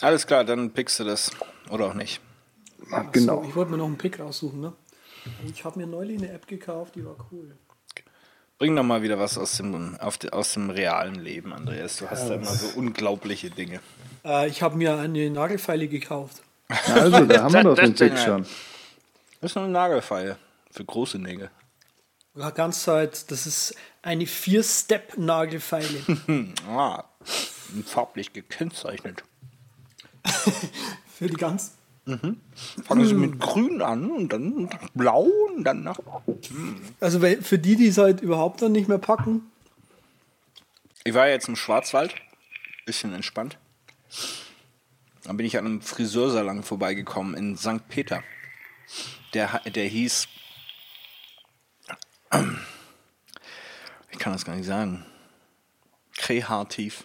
Alles klar, dann pickst du das. Oder auch nicht. Ja, genau. So, ich wollte mir noch einen Pick raussuchen, ne? Ich habe mir neulich eine App gekauft, die war cool. Bring doch mal wieder was aus dem, de, aus dem realen Leben, Andreas. Du hast ja, da immer so unglaubliche Dinge. Äh, ich habe mir eine Nagelfeile gekauft. Also, da haben wir doch den Pick schon. Das ist eine Nagelfeile für große Nägel. Ja, ganz Zeit, das ist eine Vier-Step-Nagelfeile. ah, farblich gekennzeichnet. für die ganz Mhm. Fangen Sie mit Grün an und dann nach Blau und dann nach. Mhm. Also für die, die es halt überhaupt dann nicht mehr packen. Ich war jetzt im Schwarzwald, bisschen entspannt. Dann bin ich an einem Friseursalon vorbeigekommen in St. Peter. Der, der hieß. Ich kann das gar nicht sagen. Kreativ.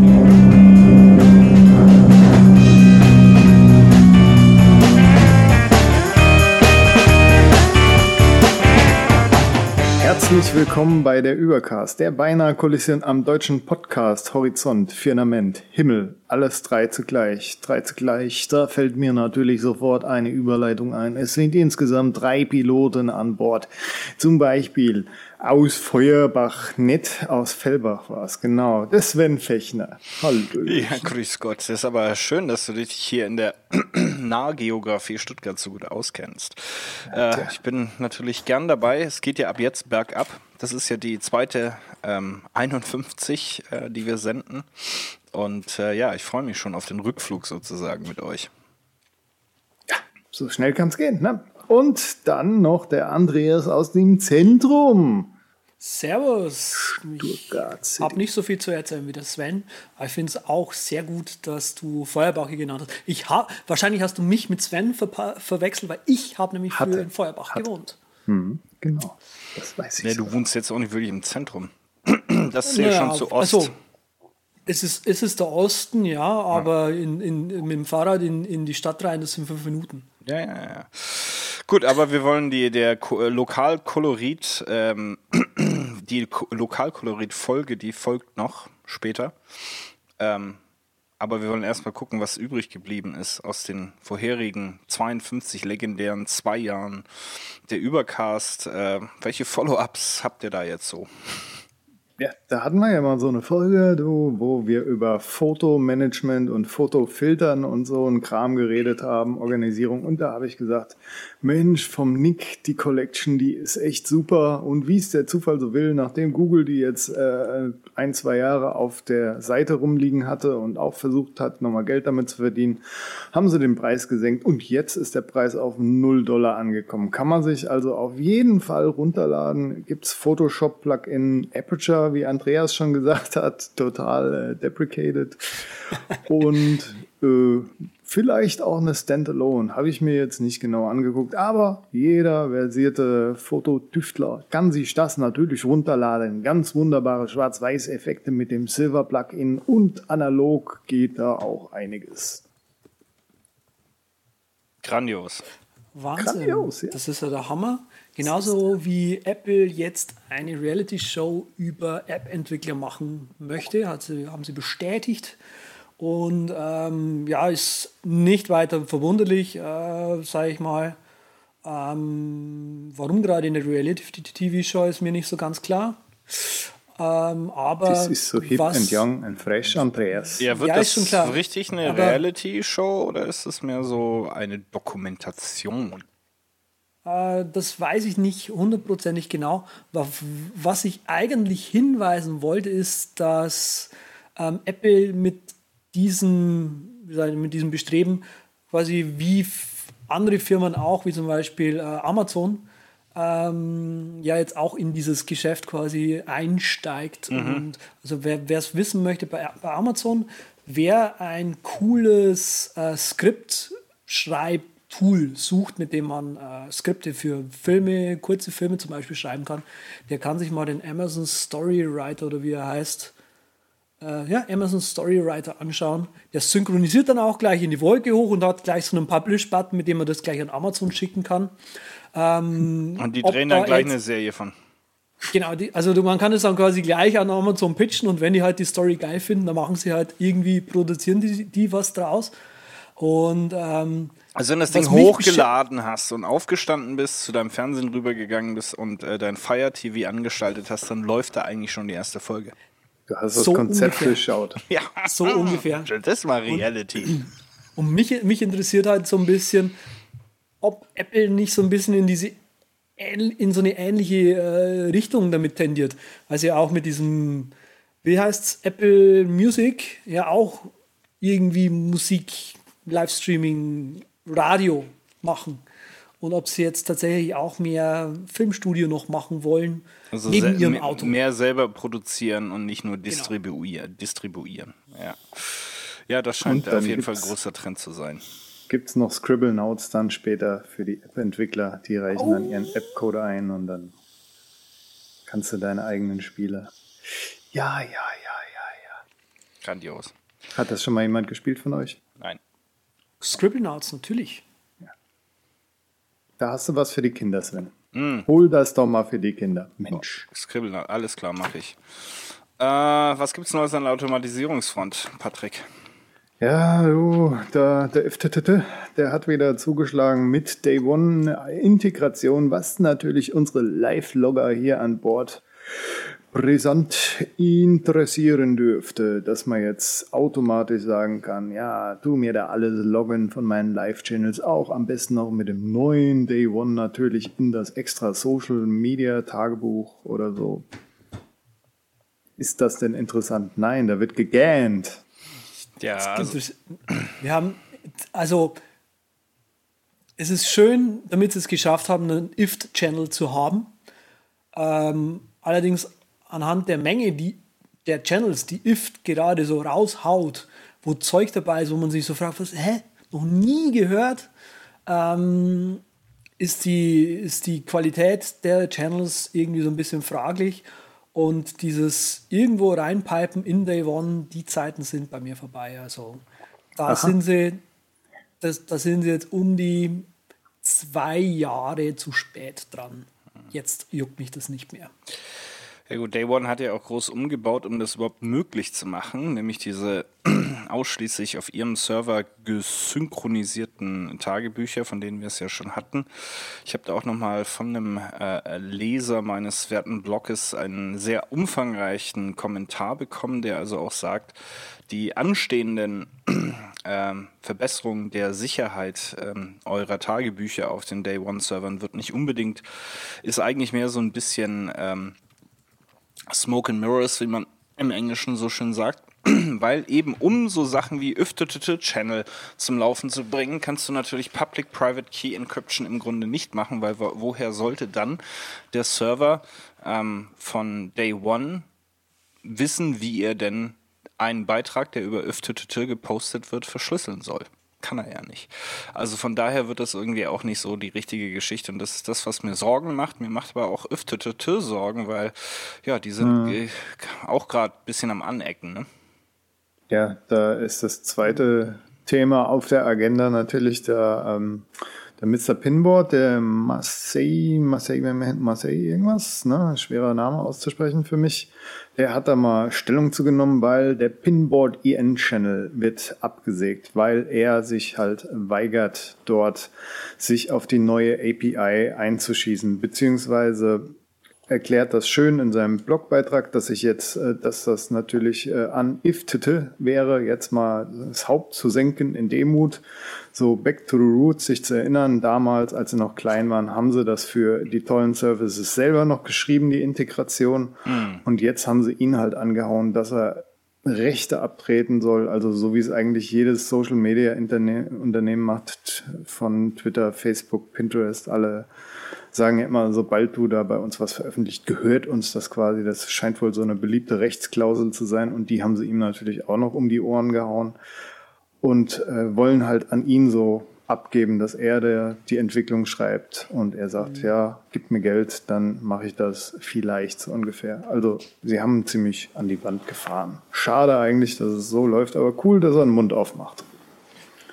Herzlich willkommen bei der Übercast, der beinahe Kollision am deutschen Podcast Horizont, Firmament, Himmel, alles drei zugleich. Drei zugleich, da fällt mir natürlich sofort eine Überleitung ein. Es sind insgesamt drei Piloten an Bord. Zum Beispiel aus Feuerbach, nicht aus Fellbach war es, genau. Der Sven Fechner. Hallo. Ja, grüß Gott. Es ist aber schön, dass du dich hier in der Nahgeografie Stuttgart so gut auskennst. Äh, ich bin natürlich gern dabei. Es geht ja ab jetzt bergab. Das ist ja die zweite ähm, 51, äh, die wir senden. Und äh, ja, ich freue mich schon auf den Rückflug sozusagen mit euch. Ja, so schnell kann es gehen. Ne? Und dann noch der Andreas aus dem Zentrum. Servus. Ich habe nicht so viel zu erzählen wie der Sven. Ich finde es auch sehr gut, dass du Feuerbach hier genannt hast. Ich hab, wahrscheinlich hast du mich mit Sven ver verwechselt, weil ich habe nämlich Hatte. früher in Feuerbach Hatte. gewohnt. Hm, genau, das weiß ich. Nee, du wohnst jetzt auch nicht wirklich im Zentrum. Das ist ja, ja schon zu Ost. Also, es ist, es ist der Osten, ja, aber ja. In, in, mit dem Fahrrad in, in die Stadt rein, das sind fünf Minuten. Ja, ja, ja. Gut, aber wir wollen die, der Ko Lokalkolorit, ähm, die Lokalkolorit-Folge, die folgt noch später. Ähm, aber wir wollen erstmal gucken, was übrig geblieben ist aus den vorherigen 52 legendären zwei Jahren der Übercast. Äh, welche Follow-ups habt ihr da jetzt so? Ja, da hatten wir ja mal so eine Folge, du, wo wir über Fotomanagement und Fotofiltern und so ein Kram geredet haben, Organisierung. Und da habe ich gesagt, Mensch, vom Nick, die Collection, die ist echt super. Und wie es der Zufall so will, nachdem Google die jetzt äh, ein, zwei Jahre auf der Seite rumliegen hatte und auch versucht hat, nochmal Geld damit zu verdienen, haben sie den Preis gesenkt. Und jetzt ist der Preis auf 0 Dollar angekommen. Kann man sich also auf jeden Fall runterladen. Gibt's Photoshop-Plugin Aperture, wie Andreas schon gesagt hat, total äh, deprecated. und äh, Vielleicht auch eine Standalone, habe ich mir jetzt nicht genau angeguckt, aber jeder versierte Fototüftler kann sich das natürlich runterladen. Ganz wunderbare Schwarz-Weiß-Effekte mit dem Silver-Plugin und analog geht da auch einiges. Grandios. Wahnsinn. Grandios, ja. Das ist ja der Hammer. Genauso wie Apple jetzt eine Reality-Show über App-Entwickler machen möchte, hat sie, haben sie bestätigt. Und ähm, ja, ist nicht weiter verwunderlich, äh, sage ich mal. Ähm, warum gerade in der Reality-TV-Show ist mir nicht so ganz klar. Ähm, aber das ist so hip was, and young and fresh, Andreas. Ja, wird ja, das schon klar. richtig eine Reality-Show oder ist es mehr so eine Dokumentation? Äh, das weiß ich nicht hundertprozentig genau. Was ich eigentlich hinweisen wollte, ist, dass ähm, Apple mit diesem, mit diesem Bestreben quasi wie andere Firmen auch, wie zum Beispiel äh, Amazon, ähm, ja jetzt auch in dieses Geschäft quasi einsteigt. Mhm. Und also wer es wissen möchte bei, bei, Amazon, wer ein cooles äh, Skript schreibt Tool sucht, mit dem man äh, Skripte für Filme, kurze Filme zum Beispiel schreiben kann, der kann sich mal den Amazon Storywriter oder wie er heißt, äh, ja, Amazon Storywriter anschauen. Der synchronisiert dann auch gleich in die Wolke hoch und hat gleich so einen Publish-Button, mit dem man das gleich an Amazon schicken kann. Ähm, und die drehen dann gleich eine Serie von. Genau, die, also man kann es dann quasi gleich an Amazon pitchen und wenn die halt die Story geil finden, dann machen sie halt irgendwie, produzieren die, die was draus. Und ähm, also wenn du das Ding hochgeladen hast und aufgestanden bist, zu deinem Fernsehen rübergegangen bist und äh, dein Fire TV angeschaltet hast, dann läuft da eigentlich schon die erste Folge. Du hast das so Konzept ungefähr. durchschaut. Ja, so ungefähr. Das war Reality. Und, und mich, mich interessiert halt so ein bisschen, ob Apple nicht so ein bisschen in diese in so eine ähnliche äh, Richtung damit tendiert. Also ja auch mit diesem, wie heißt es, Apple Music, ja auch irgendwie Musik, Livestreaming, Radio machen. Und ob sie jetzt tatsächlich auch mehr Filmstudio noch machen wollen, also neben ihrem Auto. Mehr selber produzieren und nicht nur distribuieren. Genau. distribuieren. Ja. ja, das scheint auf jeden Fall ein großer Trend zu sein gibt es noch Scribble Notes dann später für die App-Entwickler. Die reichen oh. dann ihren. App-Code ein und dann kannst du deine eigenen Spiele. Ja, ja, ja, ja, ja. Grandios. Hat das schon mal jemand gespielt von euch? Nein. Scribble Notes, natürlich. Ja. Da hast du was für die Kinder, Sven. Mm. Hol das doch mal für die Kinder. Mensch. Oh, Scribble Notes, alles klar, mache ich. Äh, was es Neues an der Automatisierungsfront, Patrick? Ja, du, der, der FTTT, der hat wieder zugeschlagen mit Day One Integration, was natürlich unsere Live-Logger hier an Bord brisant interessieren dürfte, dass man jetzt automatisch sagen kann, ja, tu mir da alles loggen von meinen Live-Channels, auch am besten noch mit dem neuen Day One natürlich in das extra Social Media Tagebuch oder so. Ist das denn interessant? Nein, da wird gegähnt. Ja. Also. Wir haben, also, es ist schön, damit sie es geschafft haben, einen IFT-Channel zu haben. Ähm, allerdings anhand der Menge die, der Channels, die IFT gerade so raushaut, wo Zeug dabei ist, wo man sich so fragt, was, hä, noch nie gehört, ähm, ist, die, ist die Qualität der Channels irgendwie so ein bisschen fraglich. Und dieses irgendwo reinpipen in Day One, die Zeiten sind bei mir vorbei. Also da Aha. sind sie, das, da sind sie jetzt um die zwei Jahre zu spät dran. Jetzt juckt mich das nicht mehr. Ja gut, Day One hat ja auch groß umgebaut, um das überhaupt möglich zu machen, nämlich diese ausschließlich auf ihrem Server gesynchronisierten Tagebücher, von denen wir es ja schon hatten. Ich habe da auch nochmal von einem äh, Leser meines werten Blogs einen sehr umfangreichen Kommentar bekommen, der also auch sagt, die anstehenden äh, Verbesserungen der Sicherheit äh, eurer Tagebücher auf den Day One Servern wird nicht unbedingt, ist eigentlich mehr so ein bisschen ähm, Smoke and Mirrors, wie man im Englischen so schön sagt. Weil eben um so Sachen wie Channel zum Laufen zu bringen, kannst du natürlich Public-Private Key Encryption im Grunde nicht machen, weil woher sollte dann der Server ähm, von Day One wissen, wie er denn einen Beitrag, der über Öftütete gepostet wird, verschlüsseln soll? Kann er ja nicht. Also von daher wird das irgendwie auch nicht so die richtige Geschichte. Und das ist das, was mir Sorgen macht. Mir macht aber auch öftete Sorgen, weil ja, die sind hm. auch gerade ein bisschen am Anecken. Ne? Ja, da ist das zweite Thema auf der Agenda natürlich der, ähm, der Mr. Pinboard, der Marseille, Marseille, Marseille irgendwas, ne? schwerer Name auszusprechen für mich. Der hat da mal Stellung zugenommen, weil der Pinboard EN Channel wird abgesägt, weil er sich halt weigert, dort sich auf die neue API einzuschießen, beziehungsweise erklärt das schön in seinem Blogbeitrag, dass ich jetzt, äh, dass das natürlich äh, an Iftete wäre, jetzt mal das Haupt zu senken in Demut, so back to the roots, sich zu erinnern, damals, als sie noch klein waren, haben sie das für die tollen Services selber noch geschrieben, die Integration. Mhm. Und jetzt haben sie ihn halt angehauen, dass er Rechte abtreten soll, also so wie es eigentlich jedes Social Media Unternehmen macht, von Twitter, Facebook, Pinterest, alle sagen ja immer, sobald du da bei uns was veröffentlicht, gehört uns das quasi. Das scheint wohl so eine beliebte Rechtsklausel zu sein und die haben sie ihm natürlich auch noch um die Ohren gehauen und äh, wollen halt an ihn so abgeben, dass er der, die Entwicklung schreibt und er sagt, mhm. ja, gib mir Geld, dann mache ich das vielleicht so ungefähr. Also sie haben ziemlich an die Wand gefahren. Schade eigentlich, dass es so läuft, aber cool, dass er den Mund aufmacht.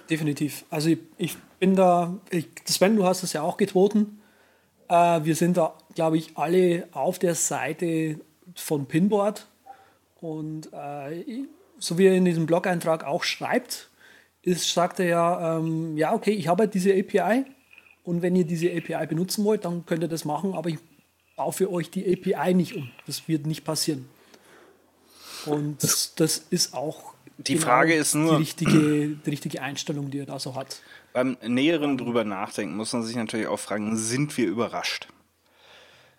Definitiv. Also ich, ich bin da, ich, Sven, du hast es ja auch geboten. Äh, wir sind da, glaube ich, alle auf der Seite von Pinboard. Und äh, so wie er in diesem Blog-Eintrag auch schreibt, ist, sagt er ja, ähm, ja, okay, ich habe halt diese API und wenn ihr diese API benutzen wollt, dann könnt ihr das machen, aber ich baue für euch die API nicht um. Das wird nicht passieren. Und das, das ist auch die genau Frage ist nur die richtige, die richtige Einstellung, die er da so hat. Beim näheren drüber nachdenken muss man sich natürlich auch fragen, sind wir überrascht?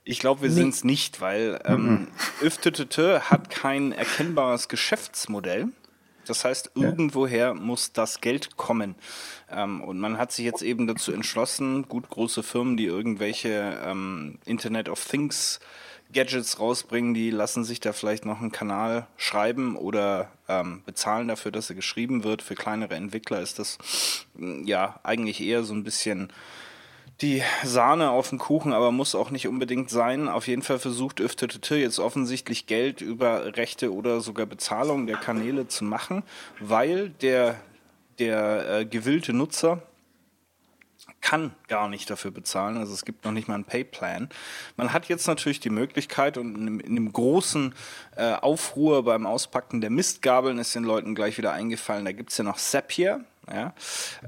Ich glaube, wir nee. sind es nicht, weil ähm, hat kein erkennbares Geschäftsmodell. Das heißt, irgendwoher muss das Geld kommen. Ähm, und man hat sich jetzt eben dazu entschlossen, gut große Firmen, die irgendwelche ähm, Internet of Things Gadgets rausbringen, die lassen sich da vielleicht noch einen Kanal schreiben oder ähm, bezahlen dafür, dass er geschrieben wird. Für kleinere Entwickler ist das ja eigentlich eher so ein bisschen die Sahne auf dem Kuchen, aber muss auch nicht unbedingt sein. Auf jeden Fall versucht ÖFTTT jetzt offensichtlich Geld über Rechte oder sogar Bezahlung der Kanäle zu machen, weil der, der äh, gewillte Nutzer kann gar nicht dafür bezahlen. Also es gibt noch nicht mal einen Pay-Plan. Man hat jetzt natürlich die Möglichkeit und in, in dem großen äh, Aufruhr beim Auspacken der Mistgabeln ist den Leuten gleich wieder eingefallen, da gibt es ja noch Zapier. Ja,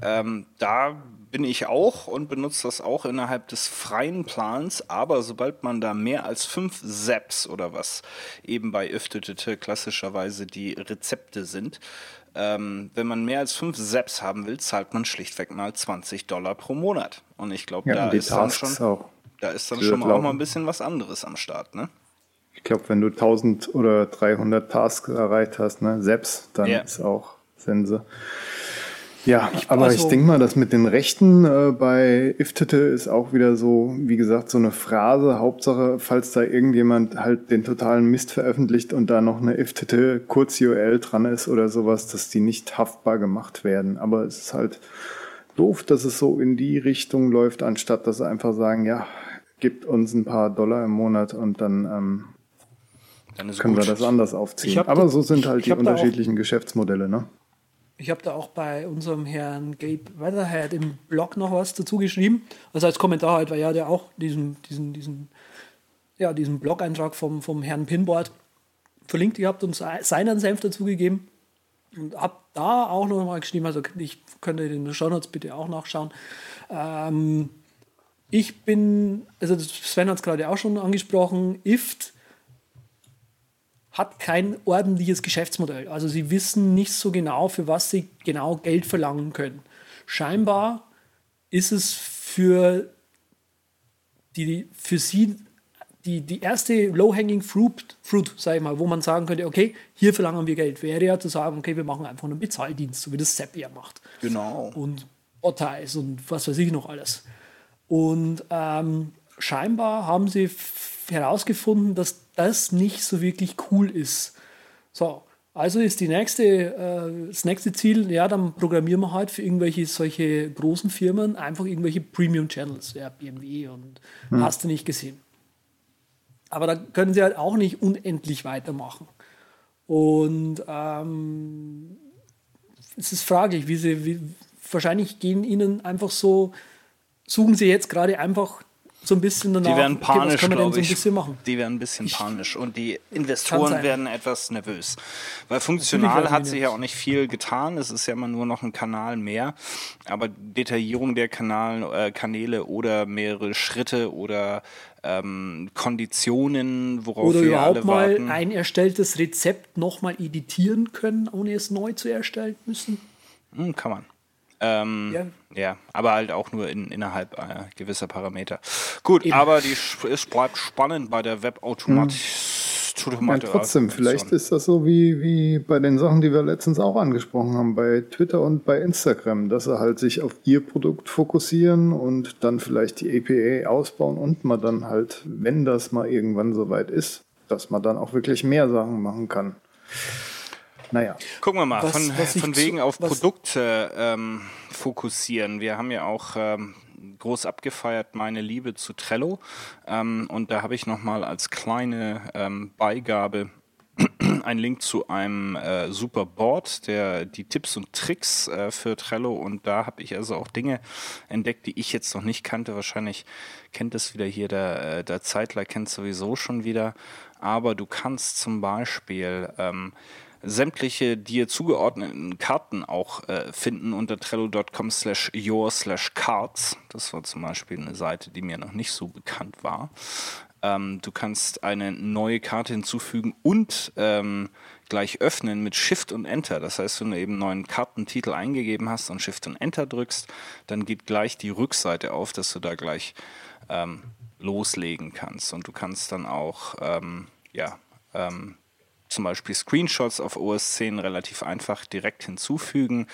ähm, da bin ich auch und benutze das auch innerhalb des freien Plans, aber sobald man da mehr als fünf Zaps oder was eben bei Öftete klassischerweise die Rezepte sind, ähm, wenn man mehr als fünf Zaps haben will, zahlt man schlichtweg mal 20 Dollar pro Monat. Und ich glaube, ja, da, ist dann schon, auch. da ist dann schon auch mal ein bisschen was anderes am Start, ne? Ich glaube, wenn du 1000 oder 300 Tasks erreicht hast, ne, Zaps, dann ja. ist auch Sense. Ja, ich, aber also, ich denke mal, dass mit den Rechten äh, bei Iftete ist auch wieder so, wie gesagt, so eine Phrase. Hauptsache, falls da irgendjemand halt den totalen Mist veröffentlicht und da noch eine Iftete Kurz-URL dran ist oder sowas, dass die nicht haftbar gemacht werden. Aber es ist halt doof, dass es so in die Richtung läuft, anstatt dass sie einfach sagen, ja, gibt uns ein paar Dollar im Monat und dann, ähm, dann können gut. wir das anders aufziehen. Aber so sind halt die unterschiedlichen Geschäftsmodelle, ne? Ich habe da auch bei unserem Herrn Gabe Weatherhead im Blog noch was dazu geschrieben. Also als Kommentar halt, weil ja der auch diesen, diesen, diesen, ja, diesen Blog-Eintrag vom, vom Herrn Pinboard verlinkt gehabt und seinen Senf dazugegeben. Und habe da auch noch mal geschrieben, also ich könnte in den Show Notes bitte auch nachschauen. Ähm, ich bin, also Sven hat es gerade auch schon angesprochen, IFT hat kein ordentliches Geschäftsmodell. Also sie wissen nicht so genau, für was sie genau Geld verlangen können. Scheinbar ist es für, die, für sie die, die erste low-hanging fruit, fruit sag ich mal, wo man sagen könnte, okay, hier verlangen wir Geld, wäre ja zu sagen, okay, wir machen einfach einen Bezahldienst, so wie das Zapier macht. Genau. Und Bottais und was weiß ich noch alles. Und ähm, scheinbar haben sie herausgefunden, dass das nicht so wirklich cool ist. So, also ist die nächste, äh, das nächste Ziel, ja, dann programmieren wir halt für irgendwelche solche großen Firmen einfach irgendwelche Premium-Channels, ja, BMW und hm. hast du nicht gesehen. Aber da können sie halt auch nicht unendlich weitermachen. Und ähm, es ist fraglich, wie sie, wie, wahrscheinlich gehen ihnen einfach so, suchen sie jetzt gerade einfach so ein bisschen danach. Die werden panisch, okay, glaube ich. So die werden ein bisschen panisch und die Investoren werden etwas nervös. Weil funktional hat sich ja auch nicht viel getan. Es ist ja immer nur noch ein Kanal mehr. Aber Detaillierung der Kanal, äh, Kanäle oder mehrere Schritte oder ähm, Konditionen, worauf oder wir alle mal warten. ein erstelltes Rezept nochmal editieren können, ohne es neu zu erstellen müssen. Hm, kann man. Ähm, ja. ja. aber halt auch nur in, innerhalb äh, gewisser Parameter. Gut, Eben. aber die, es bleibt spannend bei der Webautomatik. Hm. Ja, trotzdem, vielleicht ist das so wie, wie bei den Sachen, die wir letztens auch angesprochen haben, bei Twitter und bei Instagram, dass sie halt sich auf ihr Produkt fokussieren und dann vielleicht die APA ausbauen und man dann halt, wenn das mal irgendwann soweit ist, dass man dann auch wirklich mehr Sachen machen kann. Naja. Gucken wir mal, Was- von, was von zu- wegen auf was- Produkte ähm, fokussieren. Wir haben ja auch ähm, groß abgefeiert meine Liebe zu Trello. Ähm, und da habe ich nochmal als kleine ähm, Beigabe einen Link zu einem äh, super Board, der die Tipps und Tricks äh, für Trello und da habe ich also auch Dinge entdeckt, die ich jetzt noch nicht kannte. Wahrscheinlich kennt es wieder hier der, äh, der Zeitler, kennt sowieso schon wieder. Aber du kannst zum Beispiel ähm, sämtliche dir zugeordneten Karten auch äh, finden unter trello.com slash your slash cards. Das war zum Beispiel eine Seite, die mir noch nicht so bekannt war. Ähm, du kannst eine neue Karte hinzufügen und ähm, gleich öffnen mit Shift und Enter. Das heißt, wenn du eben einen neuen Kartentitel eingegeben hast und Shift und Enter drückst, dann geht gleich die Rückseite auf, dass du da gleich ähm, loslegen kannst. Und du kannst dann auch, ähm, ja, ähm, zum Beispiel Screenshots auf OS 10 relativ einfach direkt hinzufügen,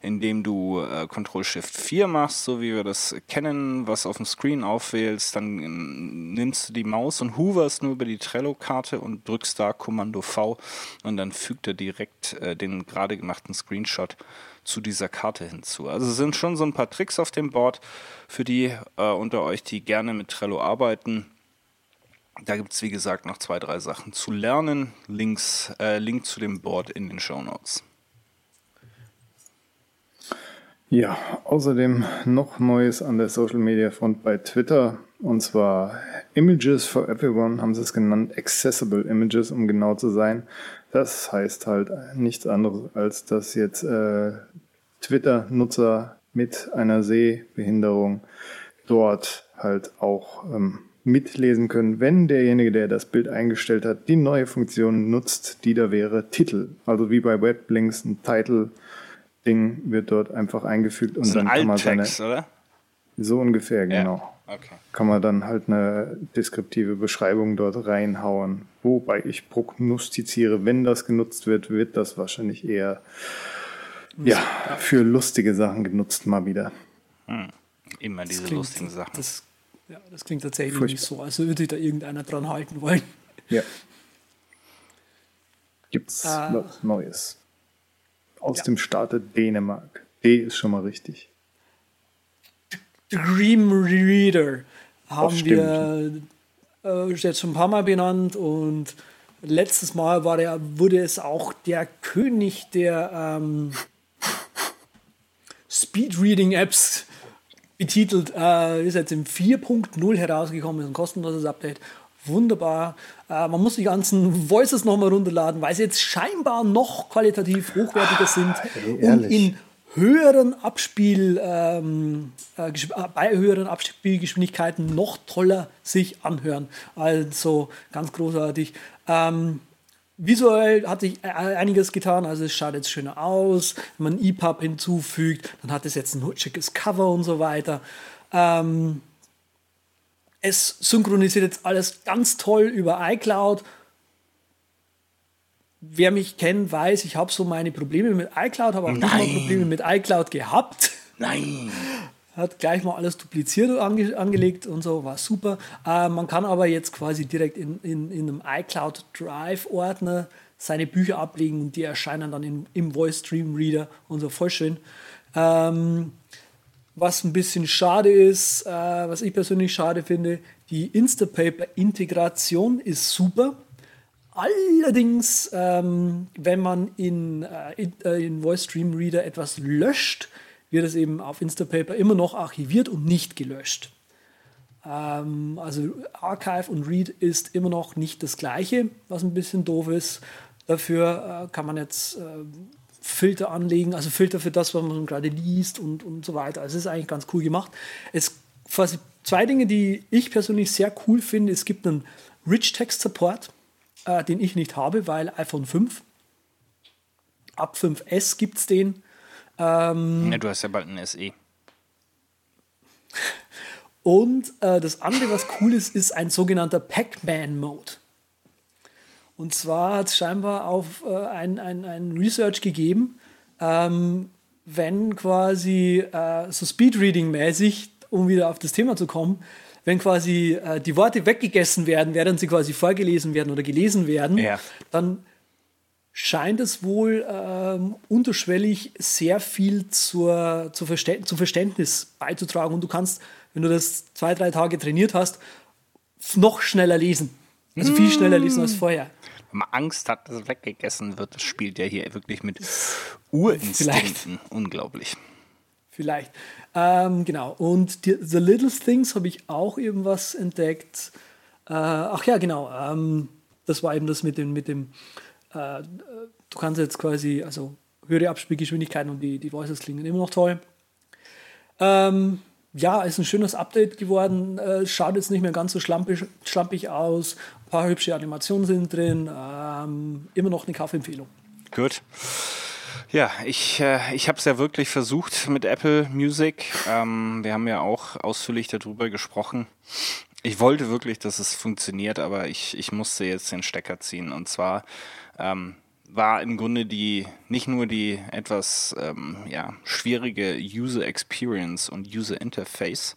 indem du äh, Ctrl-Shift 4 machst, so wie wir das kennen, was auf dem Screen aufwählst, dann ähm, nimmst du die Maus und hoverst nur über die Trello-Karte und drückst da Kommando V und dann fügt er direkt äh, den gerade gemachten Screenshot zu dieser Karte hinzu. Also es sind schon so ein paar Tricks auf dem Board für die äh, unter euch, die gerne mit Trello arbeiten. Da gibt es, wie gesagt, noch zwei, drei Sachen zu lernen. Links, äh, Link zu dem Board in den Show Notes. Ja, außerdem noch Neues an der Social Media Front bei Twitter. Und zwar Images for Everyone haben sie es genannt, Accessible Images, um genau zu sein. Das heißt halt nichts anderes, als dass jetzt äh, Twitter-Nutzer mit einer Sehbehinderung dort halt auch ähm, mitlesen können, wenn derjenige, der das Bild eingestellt hat, die neue Funktion nutzt, die da wäre Titel. Also wie bei Weblinks ein Title-Ding wird dort einfach eingefügt und Das ist dann ein kann man seine oder? so ungefähr, genau. Ja. Okay. Kann man dann halt eine deskriptive Beschreibung dort reinhauen. Wobei ich prognostiziere, wenn das genutzt wird, wird das wahrscheinlich eher ja, für lustige Sachen genutzt mal wieder. Immer diese klingt- lustigen Sachen. Das, ja, das klingt tatsächlich Furchtbar. nicht so, als würde sich da irgendeiner dran halten wollen. Ja. Gibt's Ah. was Neues? Aus Ja. dem Staate Dänemark. D ist schon mal richtig. Dream Reader haben stimmt. wir äh, jetzt schon ein paar Mal benannt und letztes Mal war der, wurde es auch der König der ähm, Speedreading-Apps betitelt. Äh, ist jetzt im 4.0 herausgekommen, ist ein kostenloses Update. Wunderbar. Äh, man muss die ganzen Voices nochmal runterladen, weil sie jetzt scheinbar noch qualitativ hochwertiger sind ey, und in höheren Abspiel, ähm, äh, äh, bei höheren Abspielgeschwindigkeiten noch toller sich anhören. Also ganz großartig. Ähm, visuell hat sich äh, einiges getan, also es schaut jetzt schöner aus. Wenn man EPUB hinzufügt, dann hat es jetzt ein schickes Cover und so weiter. Ähm, es synchronisiert jetzt alles ganz toll über iCloud. Wer mich kennt, weiß, ich habe so meine Probleme mit iCloud, habe auch Nein. Probleme mit iCloud gehabt. Nein! Hat gleich mal alles dupliziert und ange angelegt und so, war super. Äh, man kann aber jetzt quasi direkt in, in, in einem iCloud Drive-Ordner seine Bücher ablegen und die erscheinen dann in, im Voice Stream Reader und so voll schön. Ähm, was ein bisschen schade ist, äh, was ich persönlich schade finde, die Instapaper-Integration ist super. Allerdings, ähm, wenn man in, äh, in, äh, in Voice Stream Reader etwas löscht, wird es eben auf Instapaper immer noch archiviert und nicht gelöscht. Ähm, also Archive und Read ist immer noch nicht das gleiche, was ein bisschen doof ist. Dafür äh, kann man jetzt äh, Filter anlegen, also Filter für das, was man gerade liest und, und so weiter. Also es ist eigentlich ganz cool gemacht. Es quasi zwei Dinge, die ich persönlich sehr cool finde. Es gibt einen Rich Text Support, äh, den ich nicht habe, weil iPhone 5. Ab 5S gibt es den. Ja, du hast ja bald ein. SE. Und äh, das andere, was cool ist, ist ein sogenannter Pac-Man-Mode. Und zwar hat es scheinbar auf äh, ein, ein, ein Research gegeben, ähm, wenn quasi äh, so Speedreading-mäßig, um wieder auf das Thema zu kommen, wenn quasi äh, die Worte weggegessen werden, während sie quasi vorgelesen werden oder gelesen werden, Ja. dann scheint es wohl ähm, unterschwellig sehr viel zur, zur Verständ zum Verständnis beizutragen. Und du kannst, wenn du das zwei, drei Tage trainiert hast, noch schneller lesen. Also viel schneller lesen als vorher. Wenn man Angst hat, dass es weggegessen wird, das spielt ja hier wirklich mit Urinstinkten. Unglaublich. Vielleicht. Ähm, genau. Und die, The Little Things habe ich auch irgendwas entdeckt. Äh, ach ja, genau. Ähm, das war eben das mit dem, mit dem äh, du kannst jetzt quasi, also höhere Abspielgeschwindigkeiten und die, die Voices klingen immer noch toll. Ähm, ja, ist ein schönes Update geworden. Äh, schaut jetzt nicht mehr ganz so schlampig, schlampig aus. Ein paar hübsche Animationen sind drin. Ähm, immer noch eine Kaufempfehlung. Gut. Ja, ich, äh, ich habe es ja wirklich versucht mit Apple Music. Ähm, wir haben ja auch ausführlich darüber gesprochen. Ich wollte wirklich, dass es funktioniert, aber ich, ich musste jetzt den Stecker ziehen. Und zwar ähm, war im Grunde die nicht nur die etwas ähm, ja, schwierige User Experience und User Interface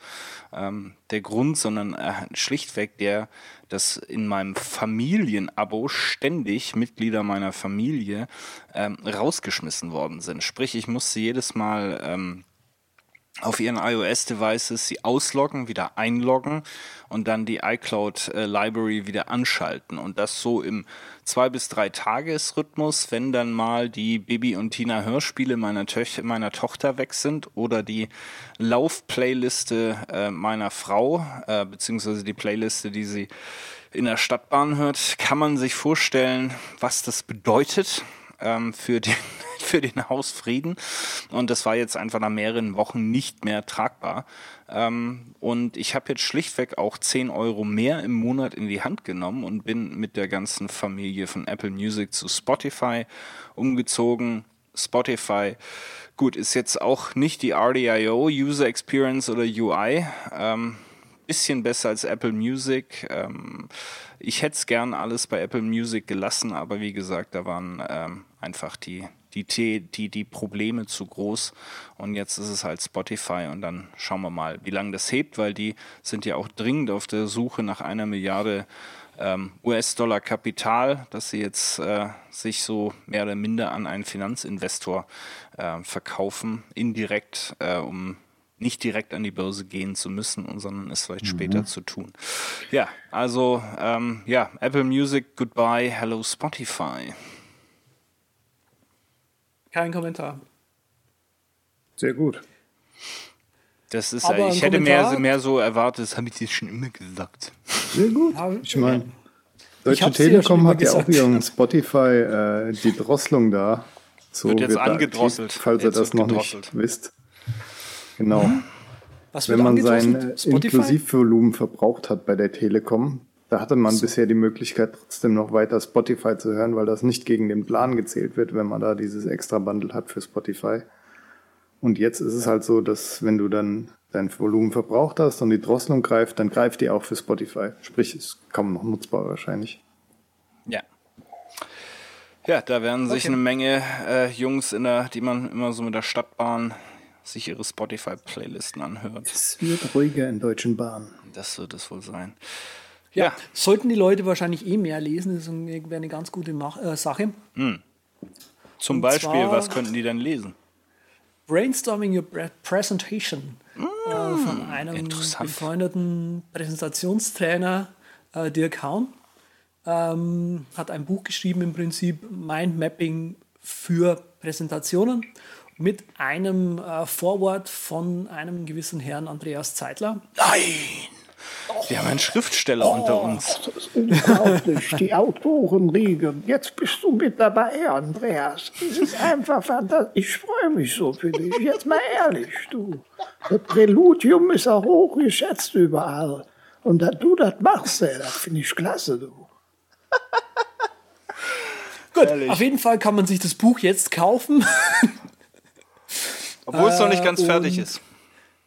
ähm, der Grund, sondern äh, schlichtweg der, dass in meinem Familienabo ständig Mitglieder meiner Familie ähm, rausgeschmissen worden sind. Sprich, ich musste jedes Mal ähm, auf ihren iOS-Devices sie ausloggen, wieder einloggen und dann die iCloud äh, Library wieder anschalten. Und das so im zwei bis drei Tagesrhythmus, wenn dann mal die Bibi und Tina Hörspiele meiner, Töch meiner Tochter weg sind oder die Lauf-Playliste äh, meiner Frau, äh, beziehungsweise die Playliste, die sie in der Stadtbahn hört, kann man sich vorstellen, was das bedeutet ähm, für den für den Hausfrieden. Und das war jetzt einfach nach mehreren Wochen nicht mehr tragbar. Ähm, und ich habe jetzt schlichtweg auch 10 Euro mehr im Monat in die Hand genommen und bin mit der ganzen Familie von Apple Music zu Spotify umgezogen. Spotify, gut, ist jetzt auch nicht die RDIO, User Experience oder UI. Ähm, bisschen besser als Apple Music. Ähm, ich hätte es gern alles bei Apple Music gelassen, aber wie gesagt, da waren ähm, einfach die, die, die, die Probleme zu groß. Und jetzt ist es halt Spotify und dann schauen wir mal, wie lange das hebt, weil die sind ja auch dringend auf der Suche nach einer Milliarde ähm, US-Dollar Kapital, dass sie jetzt äh, sich so mehr oder minder an einen Finanzinvestor äh, verkaufen, indirekt, äh, um nicht direkt an die Börse gehen zu müssen, sondern es vielleicht mhm. später zu tun. Ja, also ähm, ja, Apple Music, goodbye, hello Spotify. Kein Kommentar. Sehr gut. Das ist, Aber ich hätte mehr, mehr so erwartet, das habe ich dir schon immer gesagt. Sehr gut. Ich meine, Deutsche Telekom hat ja auch ihren Spotify äh, die Drosselung da. So wird jetzt wird angedrosselt. Aktiv, falls ihr das noch nicht wisst. Genau. Hm? Wenn man sein Inklusivvolumen verbraucht hat bei der Telekom, da hatte man so. bisher die Möglichkeit, trotzdem noch weiter Spotify zu hören, weil das nicht gegen den Plan gezählt wird, wenn man da dieses extra Bundle hat für Spotify. Und jetzt ist es halt so, dass wenn du dann dein Volumen verbraucht hast und die Drosselung greift, dann greift die auch für Spotify. Sprich, ist kaum noch nutzbar wahrscheinlich. Ja. Ja, da werden sich okay. eine Menge äh, Jungs in der, die man immer so mit der Stadtbahn sich ihre Spotify-Playlisten anhört. Es wird ruhiger in deutschen Bahnen. Das wird es wohl sein. Ja. Sollten die Leute wahrscheinlich eh mehr lesen, das wäre eine ganz gute Mach äh, Sache. Hm. Zum Und Beispiel, was könnten die denn lesen? Brainstorming Your Presentation hm, äh, von einem befreundeten Präsentationstrainer, äh, Dirk Haun. Ähm, hat ein Buch geschrieben, im Prinzip Mindmapping für Präsentationen mit einem äh, Vorwort von einem gewissen Herrn Andreas Zeitler. Nein! Wir haben einen Schriftsteller oh, unter uns. Das ist unglaublich, die Autorenriege. Jetzt bist du mit dabei, Andreas. Das ist einfach fantastisch. Ich freue mich so für dich. Jetzt mal ehrlich, du. Das Präludium ist auch hochgeschätzt überall. Und dass du das machst, ey, das finde ich klasse, du. Gut, Ehrlich. auf jeden Fall kann man sich das Buch jetzt kaufen. Obwohl es noch nicht ganz äh, fertig ist.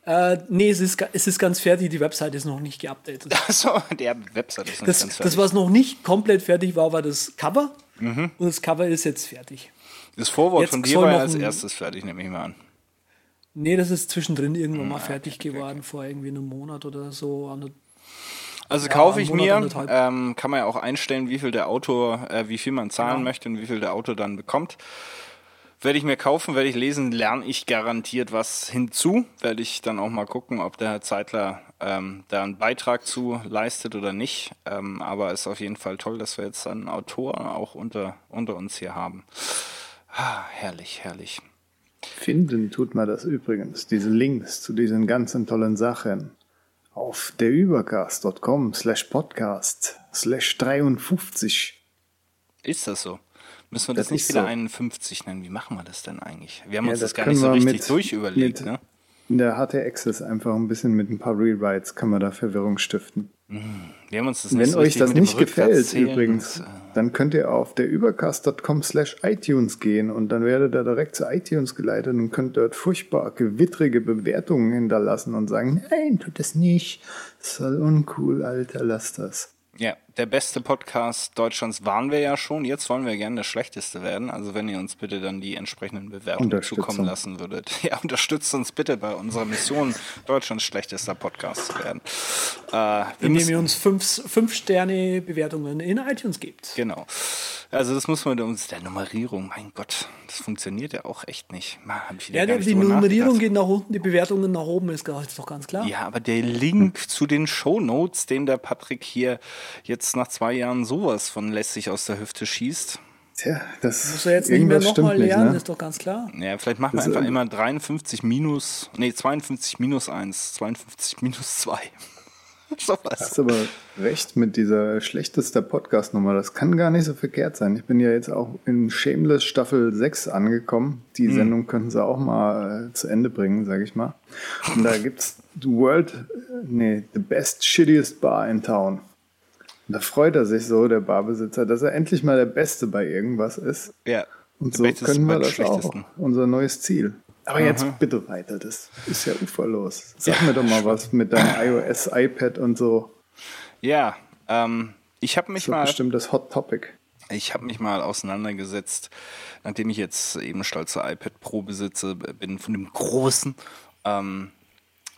Äh, nee, es ist, es ist ganz fertig, die Website ist noch nicht geupdatet. Achso, der Website ist noch das, nicht ganz fertig. Das, was noch nicht komplett fertig war, war das Cover. Mhm. Und das Cover ist jetzt fertig. Das Vorwort jetzt von dir war ja als erstes fertig, nehme ich mal an. Nee, das ist zwischendrin irgendwann mal ah, fertig okay, geworden, okay. vor irgendwie einem Monat oder so. Also Ja, kaufe ich Monat, mir, ähm, kann man ja auch einstellen, wie viel der Autor, äh, wie viel man zahlen Genau. möchte und wie viel der Autor dann bekommt. Werde ich mir kaufen, werde ich lesen, lerne ich garantiert was hinzu. Werde ich dann auch mal gucken, ob der Herr Zeitler ähm, da einen Beitrag zu leistet oder nicht. Ähm, aber ist auf jeden Fall toll, dass wir jetzt einen Autor auch unter, unter uns hier haben. Ah, herrlich, herrlich. Finden tut man das übrigens, diese Links zu diesen ganzen tollen Sachen auf derübercast.com slash podcast slash 53. Ist das so? Müssen wir das, Das nicht wieder so. 51 nennen? Wie machen wir das denn eigentlich? Wir haben Ja, uns das, das gar nicht so richtig mit- durchüberlegt, mit- ne? In der HT Access einfach ein bisschen mit ein paar Rewrites kann man da Verwirrung stiften. Wir haben uns das nicht Wenn so euch das nicht gefällt übrigens, äh, dann könnt ihr auf der übercast.com slash iTunes gehen und dann werdet ihr direkt zu iTunes geleitet und könnt dort furchtbar gewittrige Bewertungen hinterlassen und sagen, nein, tut das nicht. Das ist voll uncool, Alter, lass das. Ja, der beste Podcast Deutschlands waren wir ja schon. Jetzt wollen wir gerne der schlechteste werden. Also wenn ihr uns bitte dann die entsprechenden Bewertungen zukommen lassen würdet. Ja, unterstützt uns bitte bei unserer Mission, Deutschlands schlechtester Podcast zu werden. Äh, wir Indem ihr uns fünf, fünf Sterne Bewertungen in iTunes gebt. genau. Also das muss man uns der Nummerierung. Mein Gott, das funktioniert ja auch echt nicht. Man, Ja, nicht die Nummerierung geht nach unten, die Bewertungen nach oben, ist, gar- ist doch ganz klar. Ja, aber der Link zu den Shownotes, den der Patrick hier jetzt nach zwei Jahren sowas von lässig aus der Hüfte schießt. Tja, das Muss er jetzt nicht mehr nochmal stimmt nicht, lernen, ne? ist doch ganz klar. Ja, vielleicht machen wir Das, einfach ähm, immer 53 minus, nee, 52 minus 1, 52 minus 2. so was. Hast aber recht mit dieser schlechtester Podcast-Nummer. Das kann gar nicht so verkehrt sein. Ich bin ja jetzt auch in Shameless Staffel 6 angekommen. Die Sendung könnten sie auch mal äh, zu Ende bringen, sag ich mal. Und da gibt's the World, äh, nee, the best shittiest bar in town. Und da freut er sich so, der Barbesitzer, dass er endlich mal der Beste bei irgendwas ist. Ja. Und so können wir das auch. Unser neues Ziel. Aber jetzt bitte weiter, das ist ja uferlos. Sag mir doch mal was mit deinem iOS, iPad und so. Ja, ähm, ich habe mich Das ist mal, bestimmt das Hot Topic. ich habe mich mal auseinandergesetzt, nachdem ich jetzt eben stolzer iPad Pro besitze, bin von dem großen, ähm,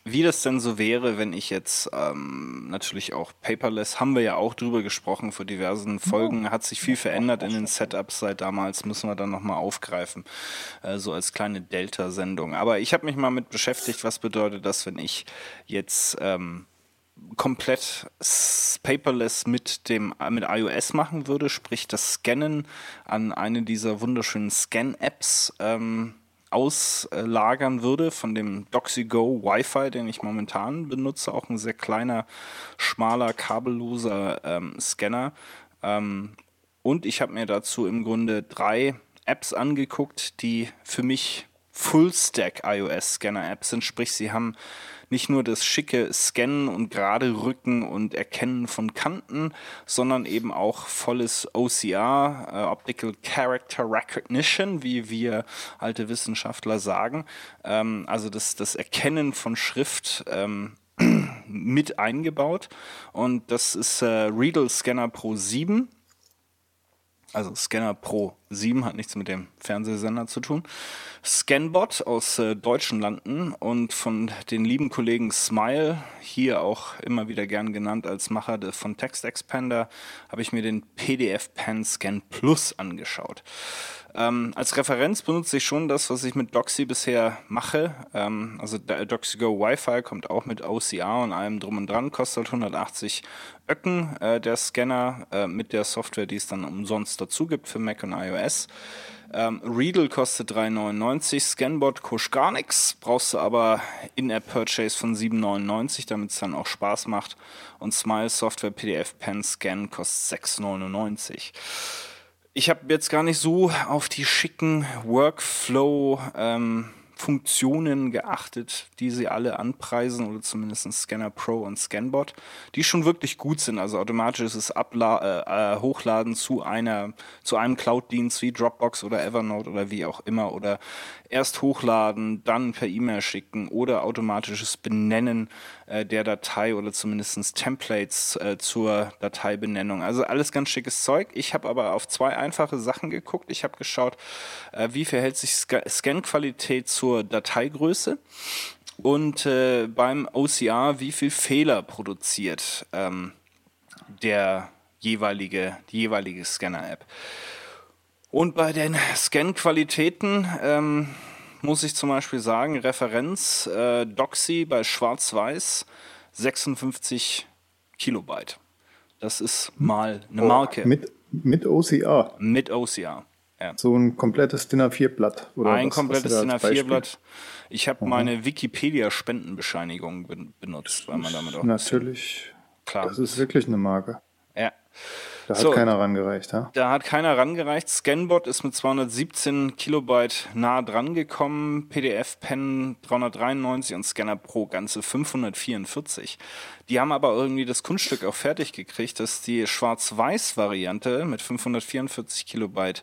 wie das denn so wäre, wenn ich jetzt ähm, natürlich auch paperless, haben wir ja auch drüber gesprochen vor diversen Folgen, hat sich viel verändert in den Setups seit damals, müssen wir dann nochmal aufgreifen, äh, so als kleine Delta-Sendung. Aber ich habe mich mal mit beschäftigt, was bedeutet das, wenn ich jetzt ähm, komplett paperless mit dem mit iOS machen würde, sprich das Scannen an eine dieser wunderschönen Scan-Apps ähm, auslagern würde von dem DoxyGo Wi-Fi, den ich momentan benutze, auch ein sehr kleiner, schmaler, kabelloser ähm, Scanner. Ähm, und ich habe mir dazu im Grunde drei Apps angeguckt, die für mich Full-Stack iOS-Scanner-Apps sind. Sprich, sie haben nicht nur das schicke Scannen und gerade Rücken und Erkennen von Kanten, sondern eben auch volles OCR, äh, Optical Character Recognition, wie wir alte Wissenschaftler sagen. Ähm, also das, das Erkennen von Schrift. Ähm, mit eingebaut und das ist äh, Readle Scanner Pro 7 also Scanner Pro 7 hat nichts mit dem Fernsehsender zu tun. Scanbot aus äh, deutschen Landen und von den lieben Kollegen Smile, hier auch immer wieder gern genannt als Macher von Text Expander, habe ich mir den PDF Pen Scan Plus angeschaut. Ähm, als Referenz benutze ich schon das, was ich mit Doxy bisher mache. Ähm, also DoxyGo Wi-Fi kommt auch mit OCR und allem drum und dran, kostet 180 Öcken äh, der Scanner äh, mit der Software, die es dann umsonst dazu gibt für Mac und iOS. Ähm, Readle kostet 3,99, Scanbot kostet gar nichts, brauchst du aber In-App-Purchase von 7,99, damit es dann auch Spaß macht. Und Smile Software PDF Pen Scan kostet 6,99. Ich habe jetzt gar nicht so auf die schicken Workflow ähm, geachtet, die sie alle anpreisen, oder zumindest Scanner Pro und Scanbot, die schon wirklich gut sind. Also automatisches Abla äh, äh, Hochladen zu einer, zu einem Cloud-Dienst wie Dropbox oder Evernote oder wie auch immer. Oder erst hochladen, dann per E-Mail schicken oder automatisches Benennen äh, der Datei oder zumindest Templates äh, zur Dateibenennung. Also alles ganz schickes Zeug. Ich habe aber auf zwei einfache Sachen geguckt. Ich habe geschaut, äh, wie verhält sich Sca Scan-Qualität zur Dateigröße und äh, beim OCR, wie viel Fehler produziert ähm, der jeweilige, die jeweilige Scanner-App. Und bei den Scan-Qualitäten ähm, muss ich zum Beispiel sagen, Referenz äh, Doxy bei Schwarz-Weiß 56 Kilobyte. Das ist mal eine Marke. Oh, mit, mit OCR. Mit OCR. Ja. So ein komplettes DIN A4-Blatt. Ein was, komplettes DIN A4-Blatt. Ich habe mhm. meine Wikipedia-Spendenbescheinigung benutzt, weil man damit auch. Natürlich. Klar. Das ist wirklich eine Marke. Ja. Da hat so, keiner rangereicht, ha? Da hat keiner rangereicht. Scanbot ist mit 217 Kilobyte nah dran gekommen. PDF-Pen 393 und Scanner Pro ganze 544. Die haben aber irgendwie das Kunststück auch fertig gekriegt, dass die Schwarz-Weiß-Variante mit 544 Kilobyte